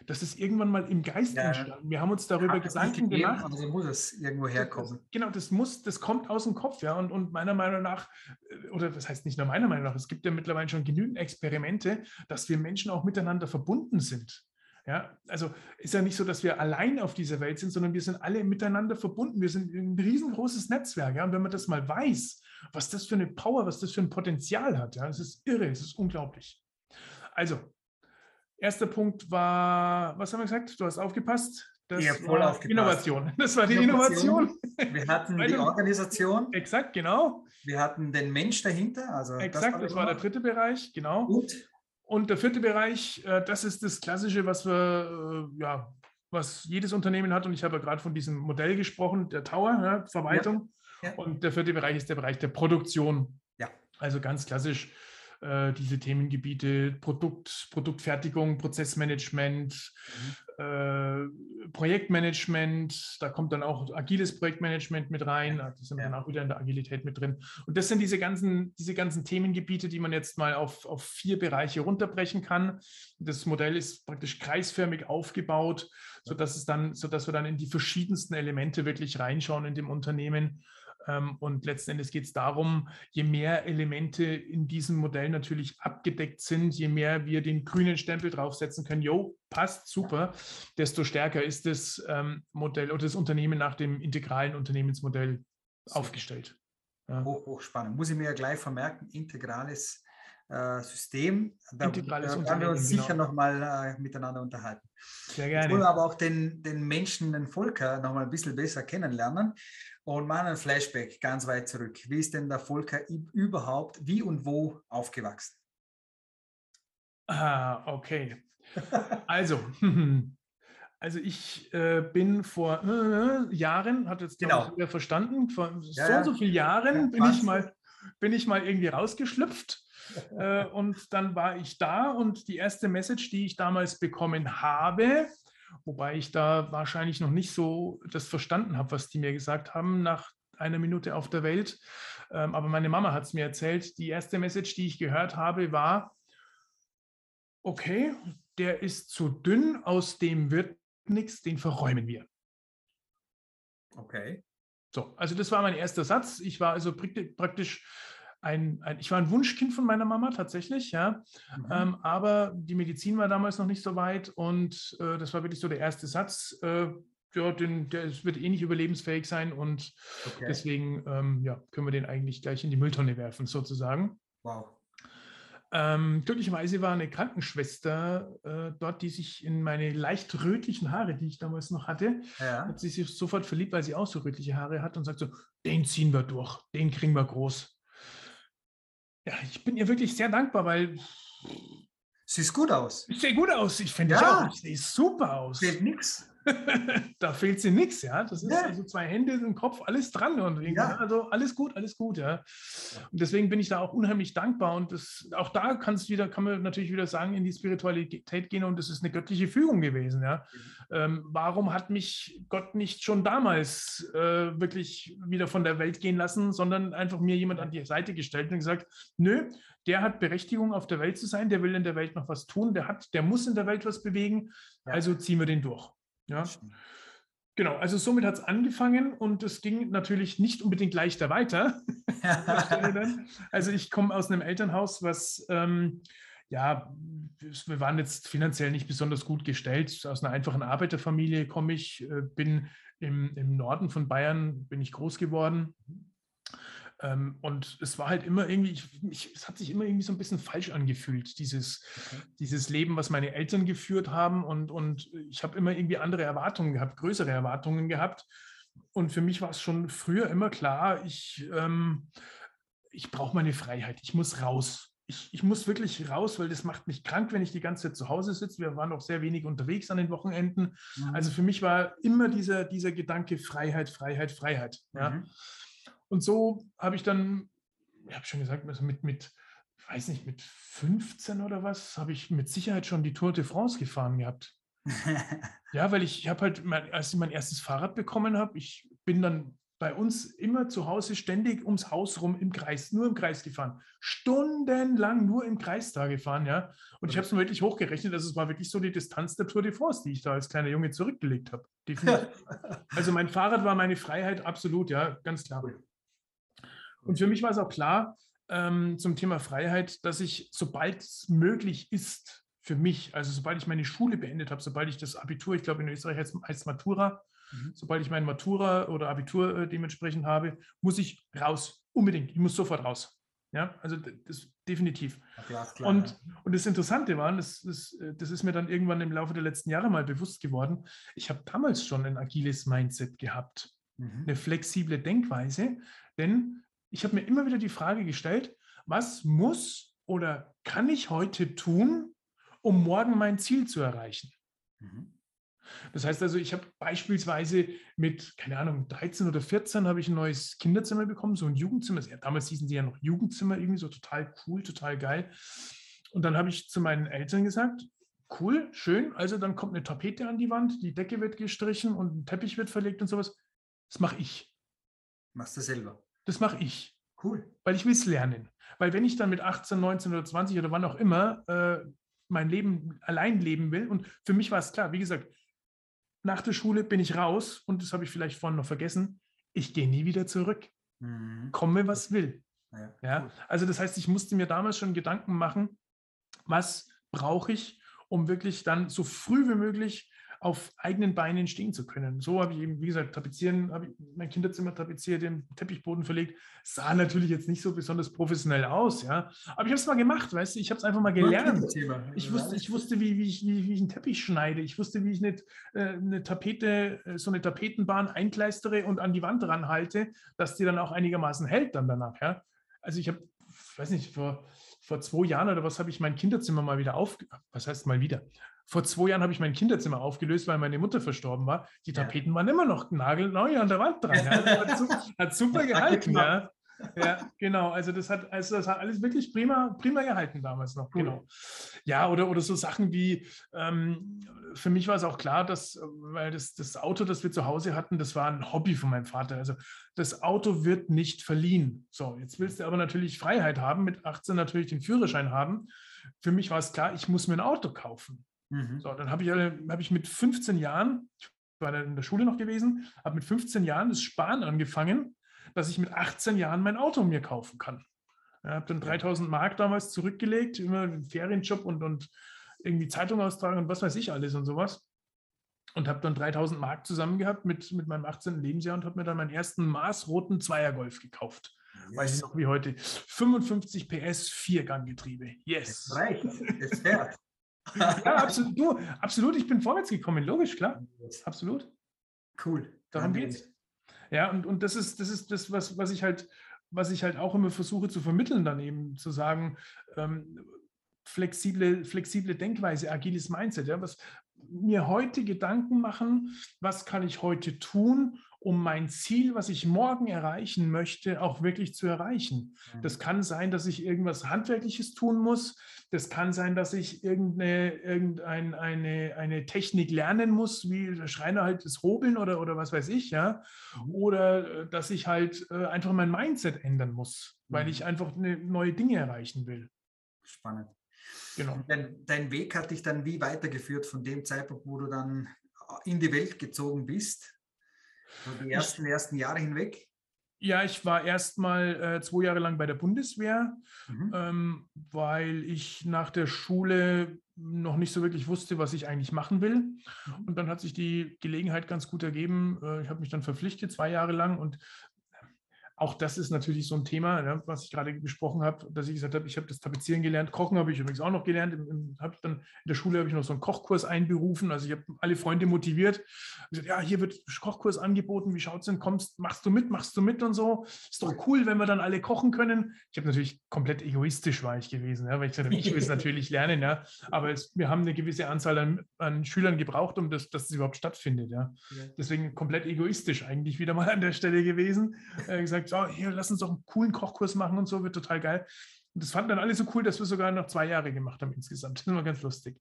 das ist irgendwann mal im Geist ja, entstanden. Wir haben uns darüber Gedanken gemacht. Also muss es irgendwo herkommen. genau, das muss, das kommt aus dem Kopf, ja. Und, und meiner Meinung nach, äh, oder das heißt nicht nur meiner Meinung nach, es gibt ja mittlerweile schon genügend Experimente, dass wir Menschen auch miteinander verbunden sind. Ja, also ist ja nicht so, dass wir allein auf dieser Welt sind, sondern wir sind alle miteinander verbunden. Wir sind ein riesengroßes Netzwerk. Ja? Und wenn man das mal weiß, was das für eine Power, was das für ein Potenzial hat, ja, das ist irre, es ist unglaublich. Also, Erster Punkt war, was haben wir gesagt? Du hast aufgepasst. Das ja, voll war aufgepasst. Innovation. Das war die Innovation. Innovation. Wir hatten die Organisation. Exakt, genau. Wir hatten den Mensch dahinter. Also Exakt, das, das war der dritte Bereich, genau. Gut. Und der vierte Bereich, äh, das ist das Klassische, was wir, äh, ja, was jedes Unternehmen hat. Und ich habe ja gerade von diesem Modell gesprochen, der Tower, ja, Verwaltung. Ja. Und der vierte Bereich ist der Bereich der Produktion. Ja. Also ganz klassisch äh, diese Themengebiete Produkt, Produktfertigung, Prozessmanagement, mhm. äh, Projektmanagement, da kommt dann auch agiles Projektmanagement mit rein, da sind wir ja. dann auch wieder in der Agilität mit drin. Und das sind diese ganzen, diese ganzen Themengebiete, die man jetzt mal auf, auf vier Bereiche runterbrechen kann. Das Modell ist praktisch kreisförmig aufgebaut, sodass es dann, sodass wir dann in die verschiedensten Elemente wirklich reinschauen in dem Unternehmen und letzten Endes geht es darum, je mehr Elemente in diesem Modell natürlich abgedeckt sind, je mehr wir den grünen Stempel draufsetzen können, jo, passt super, desto stärker ist das ähm, Modell oder das Unternehmen nach dem integralen Unternehmensmodell aufgestellt. Ja. Hoch, hochspannend. Muss ich mir ja gleich vermerken, integrales System. Da, da werden wir uns sicher genau. nochmal äh, miteinander unterhalten. Sehr gerne. Ich wollen aber auch den, den Menschen, den Volker, nochmal ein bisschen besser kennenlernen. Und machen ein Flashback ganz weit zurück. Wie ist denn der Volker überhaupt, wie und wo aufgewachsen? Ah, okay. Also, also ich äh, bin vor äh, Jahren, hat jetzt genau. wieder verstanden, vor ja, so so vielen Jahren ja, bin ich mal bin ich mal irgendwie rausgeschlüpft äh, und dann war ich da und die erste Message, die ich damals bekommen habe, wobei ich da wahrscheinlich noch nicht so das verstanden habe, was die mir gesagt haben nach einer Minute auf der Welt. Ähm, aber meine Mama hat es mir erzählt. Die erste Message, die ich gehört habe, war, okay, der ist zu dünn, aus dem wird nichts, den verräumen wir. Okay. So, also das war mein erster Satz. Ich war also praktisch ein, ein, ich war ein Wunschkind von meiner Mama tatsächlich, ja. Mhm. Ähm, aber die Medizin war damals noch nicht so weit und äh, das war wirklich so der erste Satz. Äh, ja, den, der wird eh nicht überlebensfähig sein und okay. deswegen ähm, ja, können wir den eigentlich gleich in die Mülltonne werfen, sozusagen. Wow. Ähm, glücklicherweise war eine Krankenschwester äh, dort, die sich in meine leicht rötlichen Haare, die ich damals noch hatte, ja. hat sie sich sofort verliebt, weil sie auch so rötliche Haare hat und sagt so, den ziehen wir durch, den kriegen wir groß. Ja, ich bin ihr wirklich sehr dankbar, weil. Sieht gut aus. Ich sehe gut aus. Ich finde ja. auch. Ich sehe super aus. Fehlt nichts. da fehlt sie nichts, ja. Das ist ja. also zwei Hände, im Kopf, alles dran und ja. also alles gut, alles gut, ja. Und deswegen bin ich da auch unheimlich dankbar und das, auch da kann es wieder, kann man natürlich wieder sagen, in die Spiritualität gehen und das ist eine göttliche Fügung gewesen, ja. Mhm. Ähm, warum hat mich Gott nicht schon damals äh, wirklich wieder von der Welt gehen lassen, sondern einfach mir jemand an die Seite gestellt und gesagt, nö, der hat Berechtigung auf der Welt zu sein, der will in der Welt noch was tun, der hat, der muss in der Welt was bewegen, also ziehen wir den durch. Ja. Genau, also somit hat es angefangen und es ging natürlich nicht unbedingt leichter weiter. also ich komme aus einem Elternhaus, was ähm, ja, wir waren jetzt finanziell nicht besonders gut gestellt. Aus einer einfachen Arbeiterfamilie komme ich, äh, bin im, im Norden von Bayern, bin ich groß geworden. Ähm, und es war halt immer irgendwie, ich, ich, es hat sich immer irgendwie so ein bisschen falsch angefühlt, dieses, okay. dieses Leben, was meine Eltern geführt haben. Und, und ich habe immer irgendwie andere Erwartungen gehabt, größere Erwartungen gehabt. Und für mich war es schon früher immer klar, ich, ähm, ich brauche meine Freiheit, ich muss raus. Ich, ich, muss wirklich raus, weil das macht mich krank, wenn ich die ganze Zeit zu Hause sitze. Wir waren auch sehr wenig unterwegs an den Wochenenden. Mhm. Also für mich war immer dieser, dieser Gedanke Freiheit, Freiheit, Freiheit. Ja. Mhm. Und so habe ich dann, ich habe schon gesagt, also mit, mit, ich weiß nicht, mit 15 oder was, habe ich mit Sicherheit schon die Tour de France gefahren gehabt. ja, weil ich, ich habe halt, mein, als ich mein erstes Fahrrad bekommen habe, ich bin dann bei uns immer zu Hause ständig ums Haus rum im Kreis, nur im Kreis gefahren. Stundenlang nur im Kreis da gefahren, ja. Und ich habe es mir wirklich hochgerechnet, dass es war wirklich so die Distanz der Tour de France, die ich da als kleiner Junge zurückgelegt habe. also mein Fahrrad war meine Freiheit, absolut, ja, ganz klar. Und für mich war es auch klar ähm, zum Thema Freiheit, dass ich, sobald es möglich ist, für mich, also sobald ich meine Schule beendet habe, sobald ich das Abitur, ich glaube in Österreich heißt es Matura, mhm. sobald ich mein Matura oder Abitur äh, dementsprechend habe, muss ich raus, unbedingt, ich muss sofort raus. Ja, also das definitiv. Klar, klar, und, ja. und das Interessante war, das, das, äh, das ist mir dann irgendwann im Laufe der letzten Jahre mal bewusst geworden, ich habe damals schon ein agiles Mindset gehabt, mhm. eine flexible Denkweise, denn ich habe mir immer wieder die Frage gestellt, was muss oder kann ich heute tun, um morgen mein Ziel zu erreichen? Mhm. Das heißt also, ich habe beispielsweise mit, keine Ahnung, 13 oder 14 habe ich ein neues Kinderzimmer bekommen, so ein Jugendzimmer. Damals hießen die ja noch Jugendzimmer, irgendwie so total cool, total geil. Und dann habe ich zu meinen Eltern gesagt, cool, schön, also dann kommt eine Tapete an die Wand, die Decke wird gestrichen und ein Teppich wird verlegt und sowas. Das mache ich. Machst du selber? Das mache ich. Cool. Weil ich will es lernen. Weil wenn ich dann mit 18, 19 oder 20 oder wann auch immer äh, mein Leben allein leben will, und für mich war es klar, wie gesagt, nach der Schule bin ich raus und das habe ich vielleicht vorhin noch vergessen, ich gehe nie wieder zurück. Mhm. Komme, was will. Ja, ja, cool. Also das heißt, ich musste mir damals schon Gedanken machen, was brauche ich, um wirklich dann so früh wie möglich auf eigenen Beinen stehen zu können. So habe ich eben, wie gesagt, tapezieren, habe ich mein Kinderzimmer tapeziert, den Teppichboden verlegt. Sah natürlich jetzt nicht so besonders professionell aus, ja. Aber ich habe es mal gemacht, weißt du, ich habe es einfach mal gelernt. Ich wusste, ich wusste, wie, wie, ich, wie, wie ich einen Teppich schneide. Ich wusste, wie ich eine, äh, eine Tapete, äh, so eine Tapetenbahn einkleistere und an die Wand ranhalte, dass die dann auch einigermaßen hält dann danach, ja. Also ich habe, weiß nicht, vor, vor zwei Jahren oder was habe ich mein Kinderzimmer mal wieder auf, was heißt mal wieder? Vor zwei Jahren habe ich mein Kinderzimmer aufgelöst, weil meine Mutter verstorben war. Die Tapeten ja. waren immer noch nagelneu an der Wand dran. Ja. Hat, super, hat, super gehalten. ja. ja, genau. Also das hat, also das hat alles wirklich prima, prima gehalten damals noch. Cool. Genau. Ja, oder, oder so Sachen wie, ähm, für mich war es auch klar, dass, weil das, das Auto, das wir zu Hause hatten, das war ein Hobby von meinem Vater. Also das Auto wird nicht verliehen. So, jetzt willst du aber natürlich Freiheit haben, mit 18 natürlich den Führerschein haben. Für mich war es klar, ich muss mir ein Auto kaufen. Mhm. So, dann habe ich, hab ich mit 15 Jahren, ich war dann in der Schule noch gewesen, habe mit 15 Jahren das Sparen angefangen, dass ich mit 18 Jahren mein Auto mir kaufen kann. Ich habe dann 3000 Mark damals zurückgelegt, immer einen Ferienjob und, und irgendwie Zeitung austragen und was weiß ich alles und sowas. Und habe dann 3000 Mark zusammen gehabt mit, mit meinem 18. Lebensjahr und habe mir dann meinen ersten maßroten Zweiergolf gekauft. Yes. Weiß ich noch wie heute. 55 PS, Vierganggetriebe. Yes. Das reicht. Das fährt ja, absolut. Du, absolut, ich bin vorwärts gekommen, logisch, klar. Absolut. Cool. Darum geht's. Ja, und, und das ist, das ist das, was, was ich halt, was ich halt auch immer versuche zu vermitteln, dann eben zu sagen, ähm, flexible, flexible Denkweise, agiles Mindset. Ja, was mir heute Gedanken machen, was kann ich heute tun, um mein Ziel, was ich morgen erreichen möchte, auch wirklich zu erreichen. Mhm. Das kann sein, dass ich irgendwas Handwerkliches tun muss. Das kann sein, dass ich irgendeine, irgendeine eine, eine Technik lernen muss, wie der Schreiner halt das Hobeln oder, oder was weiß ich, ja. Mhm. Oder äh, dass ich halt äh, einfach mein Mindset ändern muss, weil mhm. ich einfach neue Dinge erreichen will. Spannend. Genau. Dein, dein Weg hat dich dann wie weitergeführt von dem Zeitpunkt, wo du dann in die Welt gezogen bist? Die ersten, ersten Jahre hinweg? Ja, ich war erst mal äh, zwei Jahre lang bei der Bundeswehr, mhm. ähm, weil ich nach der Schule noch nicht so wirklich wusste, was ich eigentlich machen will. Mhm. Und dann hat sich die Gelegenheit ganz gut ergeben. Äh, ich habe mich dann verpflichtet, zwei Jahre lang. Und auch das ist natürlich so ein Thema, ja, was ich gerade besprochen habe, dass ich gesagt habe, ich habe das Tapezieren gelernt, Kochen habe ich übrigens auch noch gelernt. Im, im, hab dann, in der Schule habe ich noch so einen Kochkurs einberufen. Also ich habe alle Freunde motiviert. Gesagt, ja, hier wird Kochkurs angeboten. Wie schaut es denn? Kommst, machst du mit, machst du mit und so. Ist doch cool, wenn wir dann alle kochen können. Ich habe natürlich komplett egoistisch war ich gewesen, ja, weil ich gesagt habe, ich will es natürlich lernen, ja. Aber es, wir haben eine gewisse Anzahl an, an Schülern gebraucht, um das, dass es überhaupt stattfindet, ja. Deswegen komplett egoistisch eigentlich wieder mal an der Stelle gewesen. Äh, gesagt, gesagt, so, hier, lass uns doch einen coolen Kochkurs machen und so, wird total geil. Und das fanden dann alle so cool, dass wir sogar noch zwei Jahre gemacht haben insgesamt. Das war ganz lustig.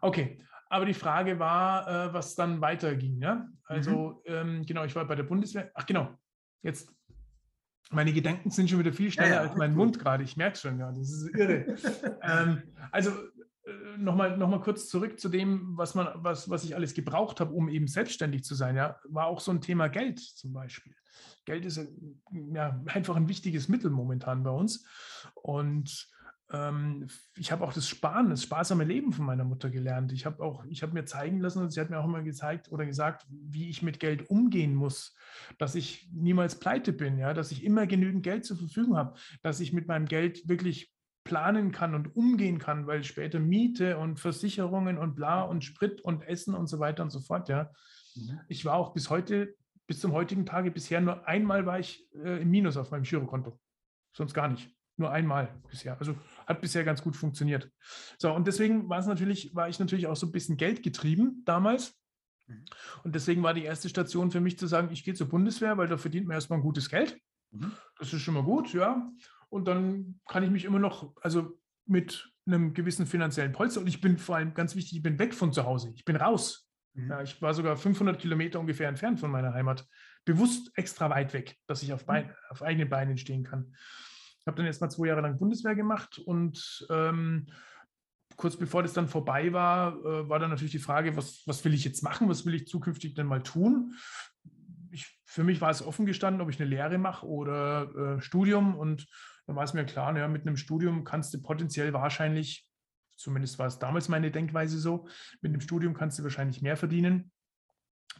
Okay, aber die Frage war, äh, was dann weiterging. Ja? Also, mhm. ähm, genau, ich war bei der Bundeswehr. Ach, genau, jetzt. Meine Gedanken sind schon wieder viel schneller ja, ja, als mein Mund gerade. Ich merke schon, ja, das ist irre. ähm, also, nochmal noch mal kurz zurück zu dem, was, man, was, was ich alles gebraucht habe, um eben selbstständig zu sein. Ja, war auch so ein Thema Geld zum Beispiel. Geld ist ja, einfach ein wichtiges Mittel momentan bei uns. Und ähm, ich habe auch das Sparen, das sparsame Leben von meiner Mutter gelernt. Ich habe auch, ich habe mir zeigen lassen und sie hat mir auch immer gezeigt oder gesagt, wie ich mit Geld umgehen muss, dass ich niemals pleite bin, ja, dass ich immer genügend Geld zur Verfügung habe, dass ich mit meinem Geld wirklich planen kann und umgehen kann, weil später Miete und Versicherungen und bla und Sprit und Essen und so weiter und so fort, ja. Mhm. Ich war auch bis heute, bis zum heutigen Tage bisher nur einmal war ich äh, im Minus auf meinem Girokonto. Sonst gar nicht. Nur einmal bisher. Also hat bisher ganz gut funktioniert. So, und deswegen war es natürlich, war ich natürlich auch so ein bisschen geldgetrieben damals. Mhm. Und deswegen war die erste Station für mich zu sagen, ich gehe zur Bundeswehr, weil da verdient man erstmal ein gutes Geld. Mhm. Das ist schon mal gut, ja. Und dann kann ich mich immer noch, also mit einem gewissen finanziellen Polster, und ich bin vor allem ganz wichtig, ich bin weg von zu Hause, ich bin raus. Mhm. Ja, ich war sogar 500 Kilometer ungefähr entfernt von meiner Heimat, bewusst extra weit weg, dass ich auf, Bein, mhm. auf eigenen Beinen stehen kann. Ich habe dann erst mal zwei Jahre lang Bundeswehr gemacht und ähm, kurz bevor das dann vorbei war, äh, war dann natürlich die Frage, was, was will ich jetzt machen, was will ich zukünftig denn mal tun? Ich, für mich war es offen gestanden, ob ich eine Lehre mache oder äh, Studium und dann war es mir klar, ja, mit einem Studium kannst du potenziell wahrscheinlich, zumindest war es damals meine Denkweise so, mit einem Studium kannst du wahrscheinlich mehr verdienen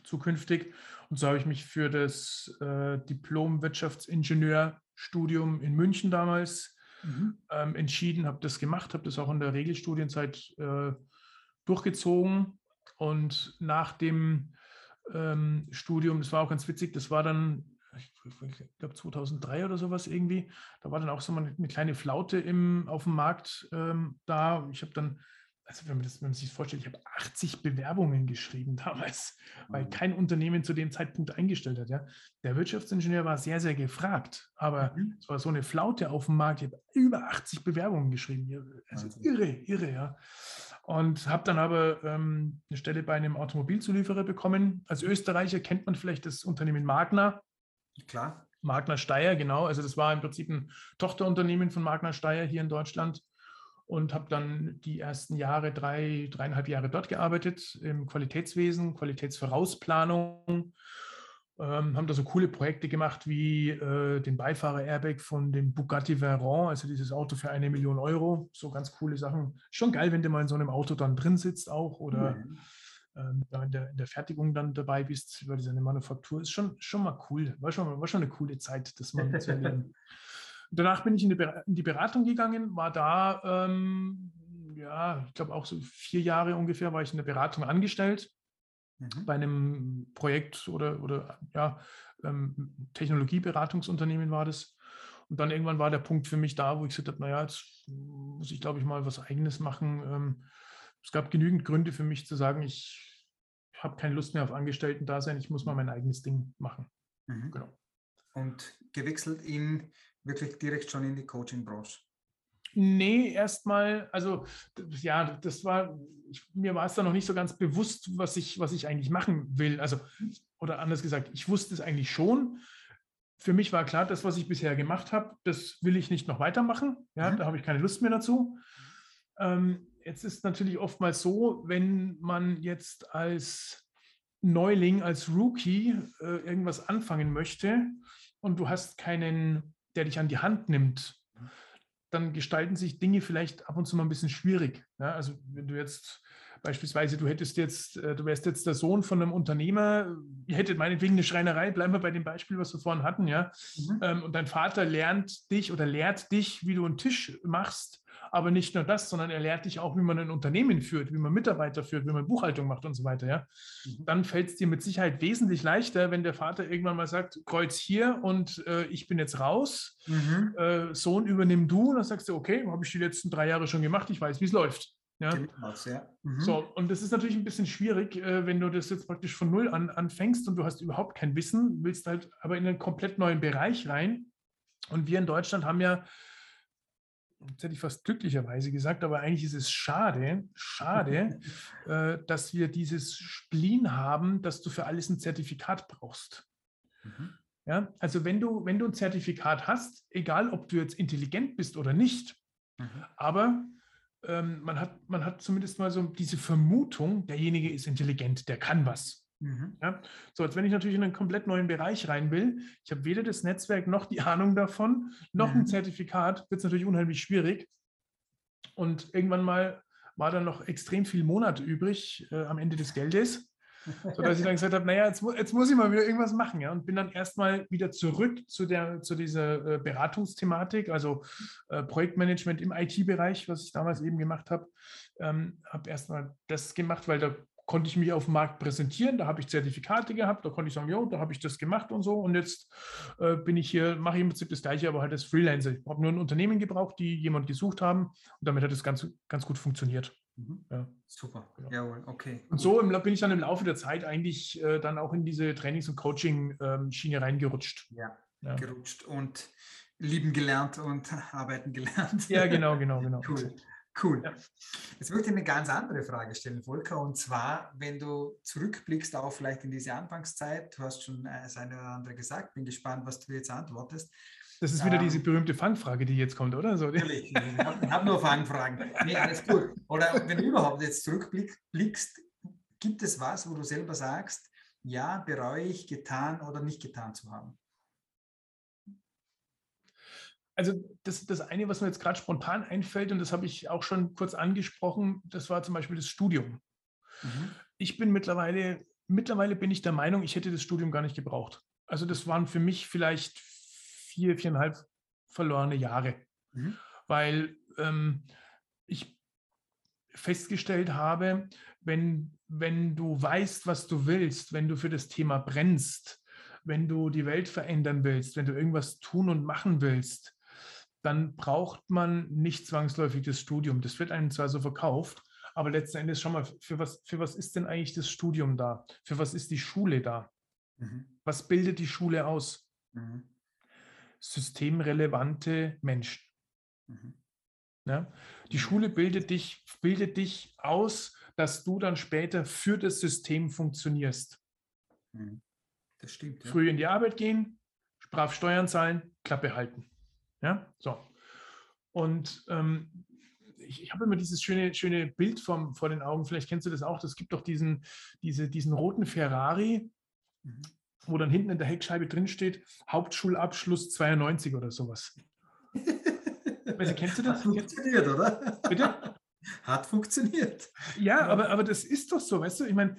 zukünftig. Und so habe ich mich für das äh, Diplom-Wirtschaftsingenieurstudium in München damals mhm. ähm, entschieden, habe das gemacht, habe das auch in der Regelstudienzeit äh, durchgezogen. Und nach dem ähm, Studium, das war auch ganz witzig, das war dann ich glaube 2003 oder sowas irgendwie. Da war dann auch so mal eine kleine Flaute im, auf dem Markt ähm, da. Ich habe dann, also wenn man, das, wenn man sich das vorstellt, ich habe 80 Bewerbungen geschrieben damals, weil mhm. kein Unternehmen zu dem Zeitpunkt eingestellt hat. Ja. Der Wirtschaftsingenieur war sehr, sehr gefragt, aber mhm. es war so eine Flaute auf dem Markt. Ich habe über 80 Bewerbungen geschrieben. Also irre, irre, ja. Und habe dann aber ähm, eine Stelle bei einem Automobilzulieferer bekommen. Als Österreicher kennt man vielleicht das Unternehmen Magna. Klar. Magna Steyr, genau. Also das war im Prinzip ein Tochterunternehmen von Magna Steyr hier in Deutschland und habe dann die ersten Jahre, drei, dreieinhalb Jahre dort gearbeitet im Qualitätswesen, Qualitätsvorausplanung. Ähm, haben da so coole Projekte gemacht wie äh, den Beifahrer-Airbag von dem Bugatti Veyron, also dieses Auto für eine Million Euro. So ganz coole Sachen. Schon geil, wenn du mal in so einem Auto dann drin sitzt auch oder mhm ähm, in, der, in, der, Fertigung dann dabei bist, über diese Manufaktur, ist schon, schon mal cool. War schon, war schon eine coole Zeit, das mal zu erleben. Danach bin ich in die, in die, Beratung gegangen, war da, ähm, ja, ich glaube auch so vier Jahre ungefähr war ich in der Beratung angestellt. Mhm. Bei einem Projekt oder, oder ja, ähm, Technologieberatungsunternehmen war das. Und dann irgendwann war der Punkt für mich da, wo ich gesagt habe, naja, jetzt muss ich, glaube ich, mal was Eigenes machen. Ähm, es gab genügend Gründe für mich zu sagen, ich habe keine Lust mehr auf Angestellten-Dasein, ich muss mal mein eigenes Ding machen. Mhm. Genau. Und gewechselt in wirklich direkt schon in die Coaching-Branche? Nee, erstmal, also ja, das war, ich, mir war es da noch nicht so ganz bewusst, was ich, was ich eigentlich machen will. Also, oder anders gesagt, ich wusste es eigentlich schon. Für mich war klar, das, was ich bisher gemacht habe, das will ich nicht noch weitermachen. Ja, mhm. da habe ich keine Lust mehr dazu. Ähm, Jetzt ist natürlich oftmals so, wenn man jetzt als Neuling, als Rookie äh, irgendwas anfangen möchte, und du hast keinen, der dich an die Hand nimmt, dann gestalten sich Dinge vielleicht ab und zu mal ein bisschen schwierig. Ja, also wenn du jetzt Beispielsweise, du hättest jetzt, äh, du wärst jetzt der Sohn von einem Unternehmer, ihr hättet meinetwegen eine Schreinerei, bleiben wir bei dem Beispiel, was wir vorhin hatten, ja. Mhm. Ähm, und dein Vater lernt dich oder lehrt dich, wie du einen Tisch machst, aber nicht nur das, sondern er lehrt dich auch, wie man ein Unternehmen führt, wie man Mitarbeiter führt, wie man Buchhaltung macht und so weiter, ja. Mhm. Dann fällt es dir mit Sicherheit wesentlich leichter, wenn der Vater irgendwann mal sagt, Kreuz hier und äh, ich bin jetzt raus, mhm. äh, Sohn übernimm du, und dann sagst du, okay, habe ich die letzten drei Jahre schon gemacht, ich weiß, wie es läuft. Ja. Aus, ja. Mhm. So, und das ist natürlich ein bisschen schwierig, äh, wenn du das jetzt praktisch von null an anfängst und du hast überhaupt kein Wissen, willst halt aber in einen komplett neuen Bereich rein. Und wir in Deutschland haben ja, jetzt hätte ich fast glücklicherweise gesagt, aber eigentlich ist es schade, schade, äh, dass wir dieses Spleen haben, dass du für alles ein Zertifikat brauchst. Mhm. Ja, also wenn du, wenn du ein Zertifikat hast, egal ob du jetzt intelligent bist oder nicht, mhm. aber ähm, man, hat, man hat zumindest mal so diese Vermutung, derjenige ist intelligent, der kann was. Mhm. Ja? So, als wenn ich natürlich in einen komplett neuen Bereich rein will, ich habe weder das Netzwerk noch die Ahnung davon, noch mhm. ein Zertifikat, wird es natürlich unheimlich schwierig. Und irgendwann mal war dann noch extrem viel Monat übrig äh, am Ende des Geldes sodass ich dann gesagt habe, naja, jetzt, jetzt muss ich mal wieder irgendwas machen. Ja? Und bin dann erstmal wieder zurück zu, der, zu dieser äh, Beratungsthematik, also äh, Projektmanagement im IT-Bereich, was ich damals eben gemacht habe. Ähm, habe erstmal das gemacht, weil da konnte ich mich auf dem Markt präsentieren, da habe ich Zertifikate gehabt, da konnte ich sagen, jo, da habe ich das gemacht und so. Und jetzt äh, bin ich hier, mache ich im Prinzip das Gleiche, aber halt als Freelancer. Ich habe nur ein Unternehmen gebraucht, die jemand gesucht haben und damit hat es ganz, ganz gut funktioniert. Mhm. Ja. Super, genau. jawohl, okay. Und so im, bin ich dann im Laufe der Zeit eigentlich äh, dann auch in diese Trainings- und Coaching-Schiene ähm, reingerutscht. Ja, ja, gerutscht und lieben gelernt und arbeiten gelernt. Ja, genau, genau, genau. Cool. Cool. Ja. Jetzt möchte ich eine ganz andere Frage stellen, Volker. Und zwar, wenn du zurückblickst auf vielleicht in diese Anfangszeit, du hast schon das eine oder andere gesagt, bin gespannt, was du jetzt antwortest. Das ist wieder ähm, diese berühmte Fangfrage, die jetzt kommt, oder? So, natürlich, ich habe hab nur Fangfragen. Nee, alles gut. Oder wenn du überhaupt jetzt zurückblickst, gibt es was, wo du selber sagst, ja, bereue ich getan oder nicht getan zu haben? Also das, das eine, was mir jetzt gerade spontan einfällt, und das habe ich auch schon kurz angesprochen, das war zum Beispiel das Studium. Mhm. Ich bin mittlerweile, mittlerweile bin ich der Meinung, ich hätte das Studium gar nicht gebraucht. Also das waren für mich vielleicht vier, viereinhalb verlorene Jahre, mhm. weil ähm, ich festgestellt habe, wenn, wenn du weißt, was du willst, wenn du für das Thema brennst, wenn du die Welt verändern willst, wenn du irgendwas tun und machen willst, dann braucht man nicht zwangsläufig das Studium. Das wird einem zwar so verkauft, aber letzten Endes schau mal, für was, für was ist denn eigentlich das Studium da? Für was ist die Schule da? Mhm. Was bildet die Schule aus? Mhm systemrelevante Menschen. Mhm. Ja? Die mhm. Schule bildet dich, bildet dich aus, dass du dann später für das System funktionierst. Mhm. Das stimmt. Ja. Früh in die Arbeit gehen, brav Steuern zahlen, Klappe halten. Ja, so. Und ähm, ich, ich habe immer dieses schöne, schöne Bild vom, vor den Augen, vielleicht kennst du das auch, es gibt doch diesen, diese, diesen roten Ferrari, mhm wo dann hinten in der Heckscheibe drin steht, Hauptschulabschluss 92 oder sowas. Weißt du, kennst du das? Hat funktioniert, oder? Bitte? Hat funktioniert. Ja, aber, aber das ist doch so, weißt du? Ich meine,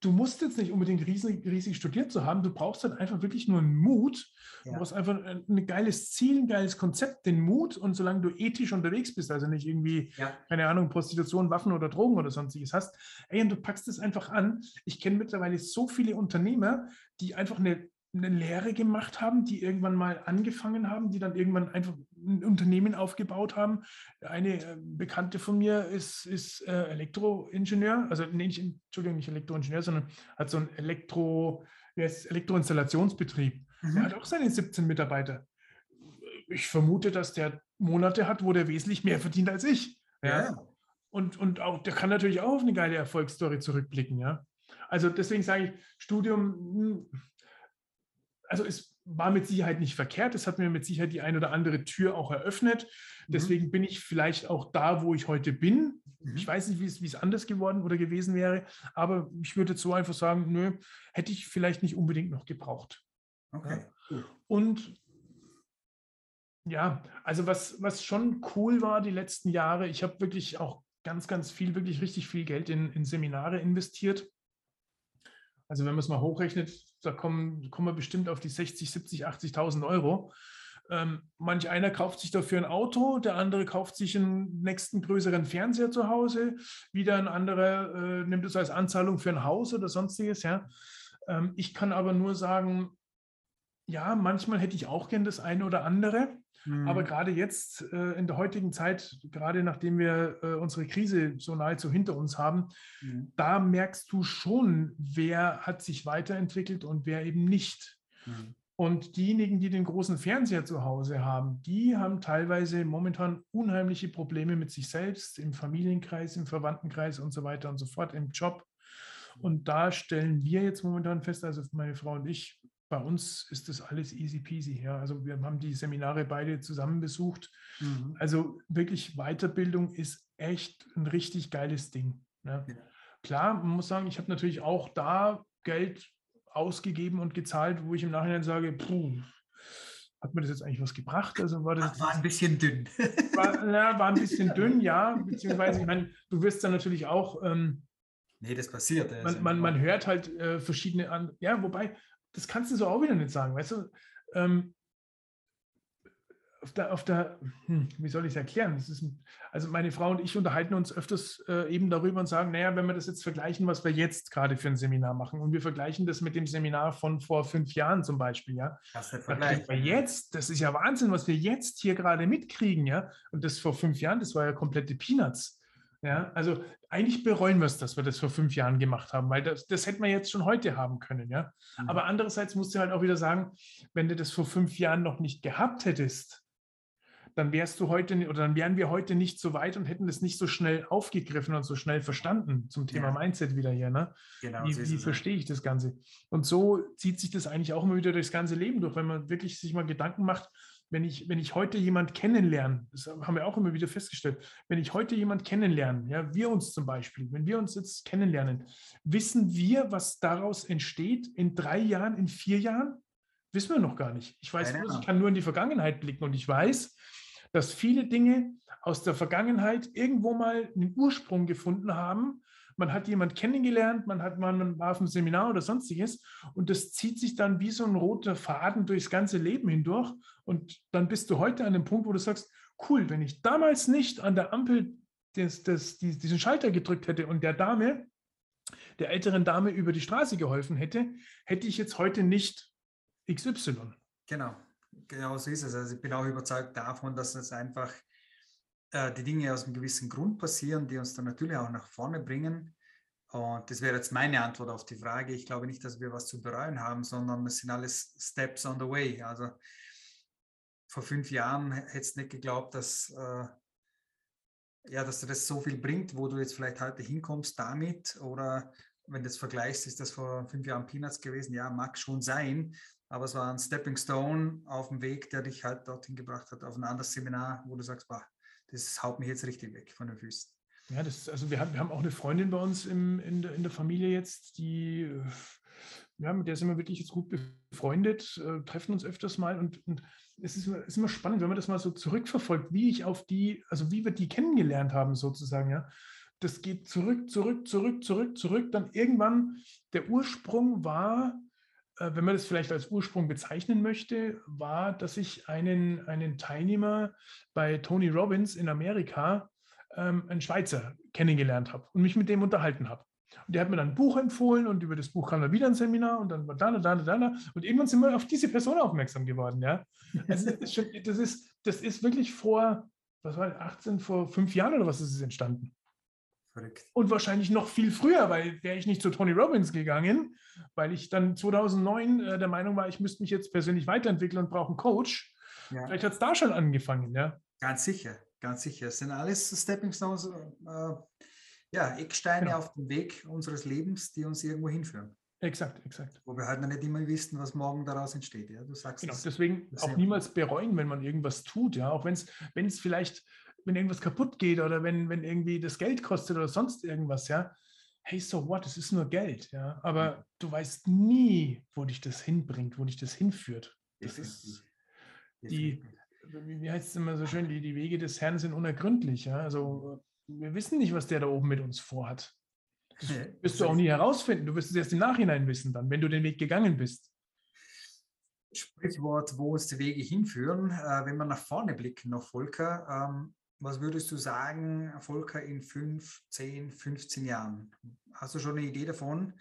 du musst jetzt nicht unbedingt riesig, riesig studiert zu haben, du brauchst dann einfach wirklich nur einen Mut. Ja. Du brauchst einfach ein geiles Ziel, ein geiles Konzept, den Mut und solange du ethisch unterwegs bist, also nicht irgendwie, ja. keine Ahnung, Prostitution, Waffen oder Drogen oder sonstiges hast, ey, und du packst es einfach an. Ich kenne mittlerweile so viele Unternehmer, die einfach eine eine Lehre gemacht haben, die irgendwann mal angefangen haben, die dann irgendwann einfach ein Unternehmen aufgebaut haben. Eine äh, Bekannte von mir ist, ist äh, Elektroingenieur, also nee, nicht, Entschuldigung, nicht Elektroingenieur, sondern hat so ein Elektro, Elektroinstallationsbetrieb. Mhm. Er hat auch seine 17 Mitarbeiter. Ich vermute, dass der Monate hat, wo der wesentlich mehr verdient als ich. Ja. ja. Und, und auch, der kann natürlich auch auf eine geile Erfolgsstory zurückblicken, ja. Also deswegen sage ich, Studium, hm, also es war mit Sicherheit nicht verkehrt. Es hat mir mit Sicherheit die ein oder andere Tür auch eröffnet. Mhm. Deswegen mhm. bin ich vielleicht auch da, wo ich heute bin. Mhm. Ich weiß nicht, wie es, wie es anders geworden oder gewesen wäre, aber ich würde so einfach sagen, nö, hätte ich vielleicht nicht unbedingt noch gebraucht. Okay. Ja. und ja, also was, was schon cool war die letzten Jahre, ich habe wirklich auch ganz, ganz viel, wirklich richtig viel Geld in, in Seminare investiert. Also wenn man es mal hochrechnet, da kommen, kommen wir bestimmt auf die 60, 70, 80.000 Euro. Ähm, manch einer kauft sich dafür ein Auto, der andere kauft sich einen nächsten größeren Fernseher zu Hause, wieder ein anderer äh, nimmt es als Anzahlung für ein Haus oder sonstiges. Ja. Ähm, ich kann aber nur sagen, ja, manchmal hätte ich auch gern das eine oder andere. Mhm. Aber gerade jetzt äh, in der heutigen Zeit, gerade nachdem wir äh, unsere Krise so nahezu hinter uns haben, mhm. da merkst du schon, wer hat sich weiterentwickelt und wer eben nicht. Mhm. Und diejenigen, die den großen Fernseher zu Hause haben, die haben teilweise momentan unheimliche Probleme mit sich selbst, im Familienkreis, im Verwandtenkreis und so weiter und so fort, im Job. Und da stellen wir jetzt momentan fest, also meine Frau und ich, bei uns ist das alles easy peasy. Ja. Also wir haben die Seminare beide zusammen besucht. Mhm. Also wirklich Weiterbildung ist echt ein richtig geiles Ding. Ne? Ja. Klar, man muss sagen, ich habe natürlich auch da Geld ausgegeben und gezahlt, wo ich im Nachhinein sage, puh, hat mir das jetzt eigentlich was gebracht? Also war das war ein bisschen dünn. War, ja, war ein bisschen dünn, ja. Beziehungsweise, ich meine, du wirst dann natürlich auch. Ähm, nee, das passiert. Man, man, man, hört halt äh, verschiedene an. Ja, wobei, das kannst du so auch wieder nicht sagen, weißt du? Ähm, auf der, auf der hm, wie soll ich es erklären? Ist, also meine Frau und ich unterhalten uns öfters äh, eben darüber und sagen, naja, wenn wir das jetzt vergleichen, was wir jetzt gerade für ein Seminar machen und wir vergleichen das mit dem Seminar von vor fünf Jahren zum Beispiel, ja. Das ist wir jetzt, das ist ja Wahnsinn, was wir jetzt hier gerade mitkriegen, ja. Und das vor fünf Jahren, das war ja komplette Peanuts. Ja, also eigentlich bereuen wir es, dass wir das vor fünf Jahren gemacht haben, weil das, das hätten wir jetzt schon heute haben können, ja. Mhm. Aber andererseits musst du halt auch wieder sagen, wenn du das vor fünf Jahren noch nicht gehabt hättest, dann wärst du heute oder dann wären wir heute nicht so weit und hätten das nicht so schnell aufgegriffen und so schnell verstanden zum Thema ja. Mindset wieder hier. Ne? Genau, wie, wie verstehe ich das Ganze? Und so zieht sich das eigentlich auch immer wieder durchs ganze Leben durch, wenn man wirklich sich mal Gedanken macht, wenn ich, wenn ich heute jemand kennenlerne, das haben wir auch immer wieder festgestellt, wenn ich heute jemand kennenlerne, ja, wir uns zum Beispiel, wenn wir uns jetzt kennenlernen, wissen wir, was daraus entsteht in drei Jahren, in vier Jahren? Wissen wir noch gar nicht. Ich weiß, ich kann nur in die Vergangenheit blicken und ich weiß, dass viele Dinge aus der Vergangenheit irgendwo mal einen Ursprung gefunden haben man hat jemanden kennengelernt, man hat man war auf einem Seminar oder sonstiges und das zieht sich dann wie so ein roter Faden durchs ganze Leben hindurch und dann bist du heute an dem Punkt, wo du sagst, cool, wenn ich damals nicht an der Ampel des, des, diesen Schalter gedrückt hätte und der Dame, der älteren Dame über die Straße geholfen hätte, hätte ich jetzt heute nicht XY. Genau, genau so ist es. Also ich bin auch überzeugt davon, dass es einfach äh, die Dinge aus einem gewissen Grund passieren, die uns dann natürlich auch nach vorne bringen. Und das wäre jetzt meine Antwort auf die Frage. Ich glaube nicht, dass wir was zu bereuen haben, sondern es sind alles Steps on the way. Also vor fünf Jahren hättest du nicht geglaubt, dass, äh, ja, dass dir das so viel bringt, wo du jetzt vielleicht heute hinkommst damit. Oder wenn du das vergleichst, ist das vor fünf Jahren Peanuts gewesen. Ja, mag schon sein. Aber es war ein Stepping Stone auf dem Weg, der dich halt dorthin gebracht hat, auf ein anderes Seminar, wo du sagst, bah, das haut mich jetzt richtig weg von den Füßen. Ja, das, also wir haben, wir haben auch eine Freundin bei uns im, in, der, in der Familie jetzt, die, äh, ja, mit der sind wir wirklich jetzt gut befreundet, äh, treffen uns öfters mal und, und es ist, ist immer spannend, wenn man das mal so zurückverfolgt, wie ich auf die, also wie wir die kennengelernt haben sozusagen, ja. Das geht zurück, zurück, zurück, zurück, zurück. Dann irgendwann der Ursprung war, wenn man das vielleicht als Ursprung bezeichnen möchte, war, dass ich einen, einen Teilnehmer bei Tony Robbins in Amerika, ähm, einen Schweizer, kennengelernt habe und mich mit dem unterhalten habe. Und der hat mir dann ein Buch empfohlen und über das Buch kam dann wieder ein Seminar und dann war da, da, da, da. Und irgendwann sind wir auf diese Person aufmerksam geworden. Ja? Also das, ist das, ist, das ist wirklich vor, was war das, 18, vor fünf Jahren oder was ist es entstanden? Verrückt. Und wahrscheinlich noch viel früher, weil wäre ich nicht zu Tony Robbins gegangen, weil ich dann 2009 äh, der Meinung war, ich müsste mich jetzt persönlich weiterentwickeln und brauche einen Coach. Ja. Vielleicht hat es da schon angefangen, ja? Ganz sicher, ganz sicher. Es sind alles Stepping Stones, äh, ja, Ecksteine genau. auf dem Weg unseres Lebens, die uns irgendwo hinführen. Exakt, exakt. Wo wir halt noch nicht immer wissen, was morgen daraus entsteht. Ja? Du sagst genau, deswegen auch niemals bereuen, wenn man irgendwas tut, ja, auch wenn es vielleicht wenn irgendwas kaputt geht oder wenn, wenn irgendwie das Geld kostet oder sonst irgendwas, ja, hey, so what, es ist nur Geld, ja, aber du weißt nie, wo dich das hinbringt, wo dich das hinführt. Das ist die, wie heißt es immer so schön, die, die Wege des Herrn sind unergründlich. Ja? Also wir wissen nicht, was der da oben mit uns vorhat. Das wirst du auch nie herausfinden. Du wirst es erst im Nachhinein wissen, dann, wenn du den Weg gegangen bist. Sprichwort, wo uns die Wege hinführen. Äh, wenn wir nach vorne blicken, noch Volker, ähm, was würdest du sagen, Volker, in 5, 10, 15 Jahren? Hast du schon eine Idee davon?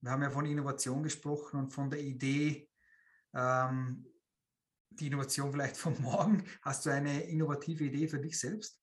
Wir haben ja von Innovation gesprochen und von der Idee, ähm, die Innovation vielleicht von morgen. Hast du eine innovative Idee für dich selbst?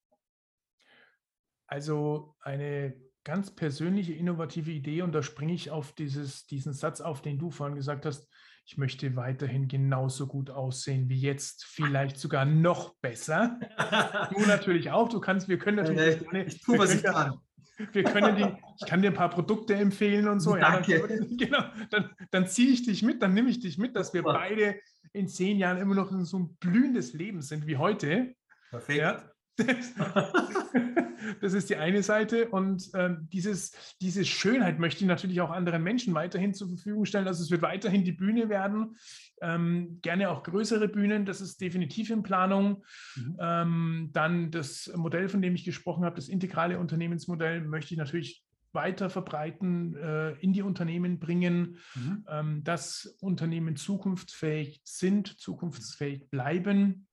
Also eine ganz persönliche innovative Idee und da springe ich auf dieses, diesen Satz auf, den du vorhin gesagt hast, ich möchte weiterhin genauso gut aussehen wie jetzt, vielleicht sogar noch besser. du natürlich auch, du kannst, wir können natürlich. Äh, ich tue, was ich kann. Wir können die, ich kann dir ein paar Produkte empfehlen und so. Danke. Ja, dann, genau, dann, dann ziehe ich dich mit, dann nehme ich dich mit, dass wir beide in zehn Jahren immer noch in so ein blühendes Leben sind wie heute. Perfekt. Ja, das ist die eine Seite. Und äh, dieses, diese Schönheit möchte ich natürlich auch anderen Menschen weiterhin zur Verfügung stellen. Also es wird weiterhin die Bühne werden. Ähm, gerne auch größere Bühnen, das ist definitiv in Planung. Mhm. Ähm, dann das Modell, von dem ich gesprochen habe, das integrale Unternehmensmodell, möchte ich natürlich weiter verbreiten, äh, in die Unternehmen bringen, mhm. ähm, dass Unternehmen zukunftsfähig sind, zukunftsfähig bleiben.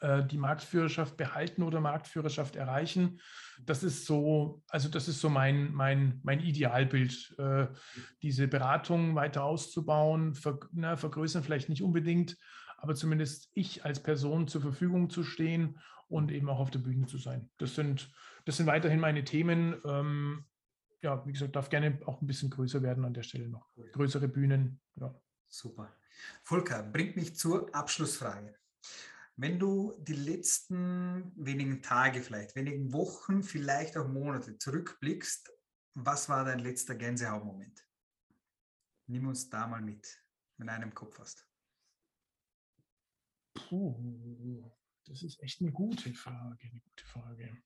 Äh, die Marktführerschaft behalten oder Marktführerschaft erreichen. Das ist so, also das ist so mein, mein, mein Idealbild, äh, diese Beratung weiter auszubauen, ver, na, vergrößern vielleicht nicht unbedingt, aber zumindest ich als Person zur Verfügung zu stehen und eben auch auf der Bühne zu sein. Das sind, das sind weiterhin meine Themen. Ähm, ja, wie gesagt, darf gerne auch ein bisschen größer werden an der Stelle noch. Größere Bühnen. Ja. Super. Volker, bringt mich zur Abschlussfrage. Wenn du die letzten wenigen Tage, vielleicht wenigen Wochen, vielleicht auch Monate zurückblickst, was war dein letzter Gänsehautmoment? Nimm uns da mal mit, wenn du einen Kopf hast. Puh, das ist echt eine gute Frage, eine gute Frage.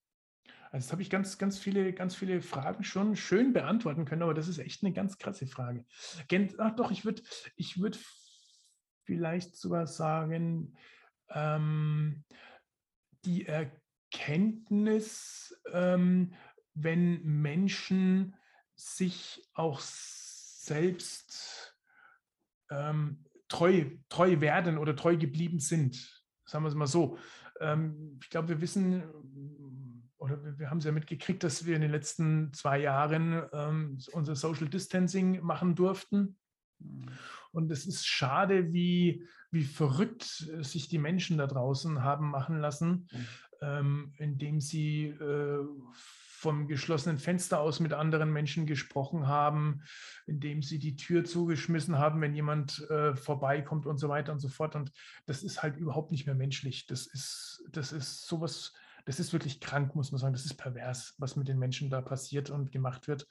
Also, jetzt habe ich ganz, ganz viele, ganz viele Fragen schon schön beantworten können, aber das ist echt eine ganz krasse Frage. Ach doch, ich würde, ich würde vielleicht sogar sagen, ähm, die Erkenntnis, ähm, wenn Menschen sich auch selbst ähm, treu, treu werden oder treu geblieben sind. Sagen wir es mal so. Ähm, ich glaube, wir wissen, oder wir haben es ja mitgekriegt, dass wir in den letzten zwei Jahren ähm, unser Social Distancing machen durften. Mhm. Und es ist schade, wie, wie verrückt äh, sich die Menschen da draußen haben machen lassen, mhm. ähm, indem sie äh, vom geschlossenen Fenster aus mit anderen Menschen gesprochen haben, indem sie die Tür zugeschmissen haben, wenn jemand äh, vorbeikommt und so weiter und so fort. Und das ist halt überhaupt nicht mehr menschlich. Das ist, das ist sowas, das ist wirklich krank, muss man sagen. Das ist pervers, was mit den Menschen da passiert und gemacht wird.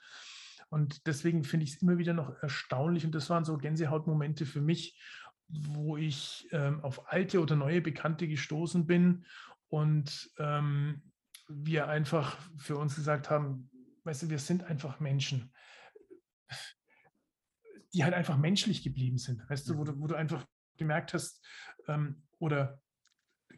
Und deswegen finde ich es immer wieder noch erstaunlich. Und das waren so Gänsehautmomente für mich, wo ich ähm, auf alte oder neue Bekannte gestoßen bin und ähm, wir einfach für uns gesagt haben, weißt du, wir sind einfach Menschen, die halt einfach menschlich geblieben sind, weißt du, wo du, wo du einfach gemerkt hast ähm, oder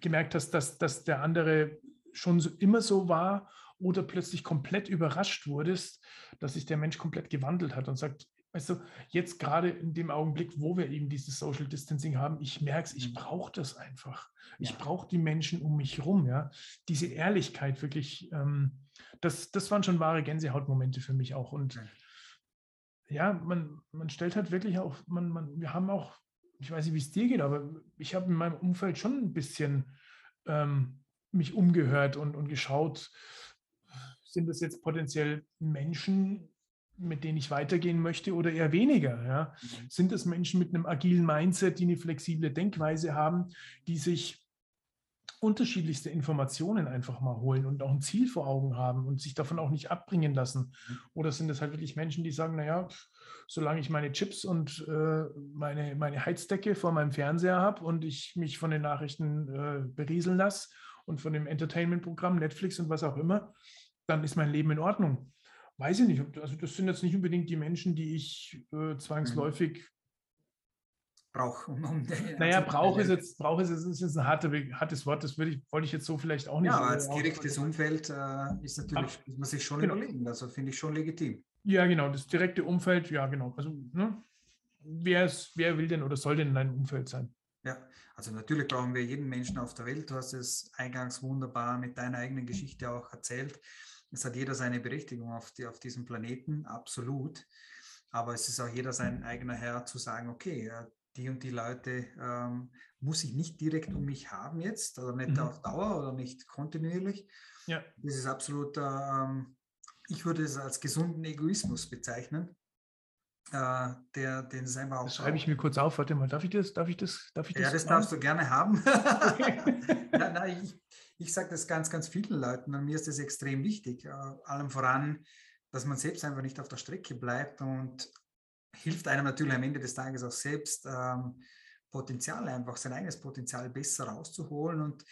gemerkt hast, dass, dass der andere schon so, immer so war oder plötzlich komplett überrascht wurdest, dass sich der Mensch komplett gewandelt hat und sagt, weißt du, jetzt gerade in dem Augenblick, wo wir eben dieses Social Distancing haben, ich merke es, ich mhm. brauche das einfach. Ich ja. brauche die Menschen um mich herum, ja. Diese Ehrlichkeit wirklich, ähm, das, das waren schon wahre Gänsehautmomente für mich auch. Und ja, man, man stellt halt wirklich auch, man, man, wir haben auch, ich weiß nicht, wie es dir geht, aber ich habe in meinem Umfeld schon ein bisschen ähm, mich umgehört und, und geschaut, sind das jetzt potenziell Menschen, mit denen ich weitergehen möchte oder eher weniger? Ja? Mhm. Sind es Menschen mit einem agilen Mindset, die eine flexible Denkweise haben, die sich unterschiedlichste Informationen einfach mal holen und auch ein Ziel vor Augen haben und sich davon auch nicht abbringen lassen? Mhm. Oder sind es halt wirklich Menschen, die sagen, naja, solange ich meine Chips und äh, meine, meine Heizdecke vor meinem Fernseher habe und ich mich von den Nachrichten äh, berieseln lasse und von dem Entertainment-Programm, Netflix und was auch immer, dann ist mein Leben in Ordnung. Weiß ich nicht. Also das sind jetzt nicht unbedingt die Menschen, die ich äh, zwangsläufig Brauch. Um, um naja, Brauch ist jetzt, Brauch ist, ist jetzt ein harte, hartes Wort, das ich, wollte ich jetzt so vielleicht auch nicht. Ja, als direktes Umfeld äh, ist natürlich, muss man sich schon genau. überlegen, also finde ich schon legitim. Ja, genau, das direkte Umfeld, ja, genau. Also, ne? wer, ist, wer will denn oder soll denn in deinem Umfeld sein? Ja, also natürlich brauchen wir jeden Menschen auf der Welt. Du hast es eingangs wunderbar mit deiner eigenen Geschichte auch erzählt. Es hat jeder seine Berechtigung auf, die, auf diesem Planeten, absolut. Aber es ist auch jeder sein eigener Herr zu sagen, okay, die und die Leute ähm, muss ich nicht direkt um mich haben jetzt, oder nicht mhm. auf Dauer oder nicht kontinuierlich. Ja. Das ist absolut, ähm, ich würde es als gesunden Egoismus bezeichnen. Äh, der, den einfach auch. Das schreibe ich mir kurz auf. Warte mal, darf ich das? Darf ich das? Darf ich das ja, das darfst du gerne haben. ja, nein, ich, ich sage das ganz, ganz vielen Leuten und mir ist das extrem wichtig. Äh, allem voran, dass man selbst einfach nicht auf der Strecke bleibt und hilft einem natürlich am Ende des Tages auch selbst ähm, Potenzial einfach, sein eigenes Potenzial besser rauszuholen. Und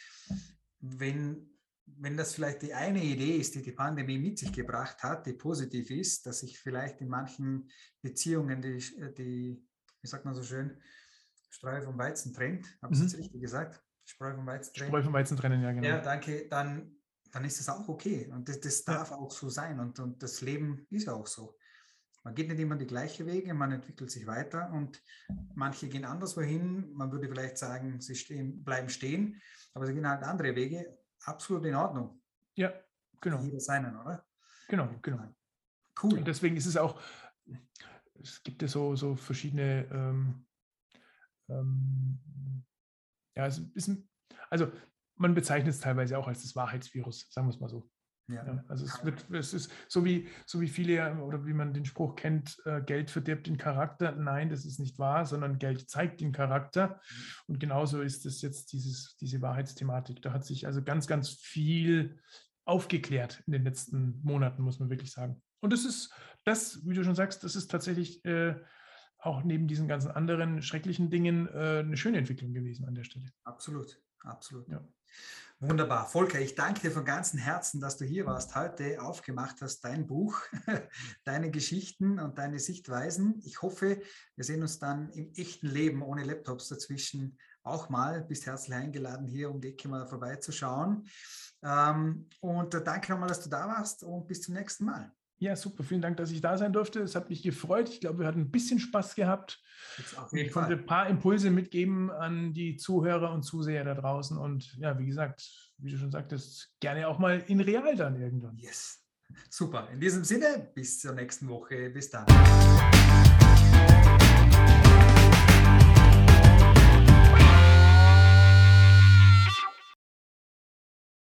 wenn wenn das vielleicht die eine Idee ist, die die Pandemie mit sich gebracht hat, die positiv ist, dass sich vielleicht in manchen Beziehungen die, die wie sagt man so schön, Streu vom Weizen trennt. Habe ich mhm. jetzt richtig gesagt? Streu vom Weizen trennen. Streu vom Weizen trennen, ja, genau. Ja, danke. Dann, dann ist das auch okay. Und das, das darf auch so sein. Und, und das Leben ist auch so. Man geht nicht immer die gleichen Wege, man entwickelt sich weiter und manche gehen anderswo hin. Man würde vielleicht sagen, sie stehen, bleiben stehen, aber sie gehen halt andere Wege absolut in Ordnung. Ja, genau. Jeder seinen, oder? Genau, genau. Cool. Und deswegen ist es auch, es gibt ja so, so verschiedene, ähm, ähm, ja, es ist, also man bezeichnet es teilweise auch als das Wahrheitsvirus, sagen wir es mal so. Ja. ja. also es wird, es ist so wie, so wie viele oder wie man den Spruch kennt, äh, Geld verdirbt den Charakter. Nein, das ist nicht wahr, sondern Geld zeigt den Charakter. Mhm. Und genauso ist es jetzt dieses, diese Wahrheitsthematik. Da hat sich also ganz, ganz viel aufgeklärt in den letzten Monaten, muss man wirklich sagen. Und das ist, das, wie du schon sagst, das ist tatsächlich äh, auch neben diesen ganzen anderen schrecklichen Dingen äh, eine schöne Entwicklung gewesen an der Stelle. Absolut, absolut. Ja. Wunderbar. Volker, ich danke dir von ganzem Herzen, dass du hier warst, heute aufgemacht hast, dein Buch, deine Geschichten und deine Sichtweisen. Ich hoffe, wir sehen uns dann im echten Leben ohne Laptops dazwischen auch mal. Bist herzlich eingeladen, hier um die Ecke mal vorbeizuschauen. Ähm, und danke nochmal, dass du da warst und bis zum nächsten Mal. Ja, super. Vielen Dank, dass ich da sein durfte. Es hat mich gefreut. Ich glaube, wir hatten ein bisschen Spaß gehabt. Ich konnte ein paar Impulse mitgeben an die Zuhörer und Zuseher da draußen. Und ja, wie gesagt, wie du schon sagtest, gerne auch mal in real dann irgendwann. Yes. Super. In diesem Sinne, bis zur nächsten Woche. Bis dann.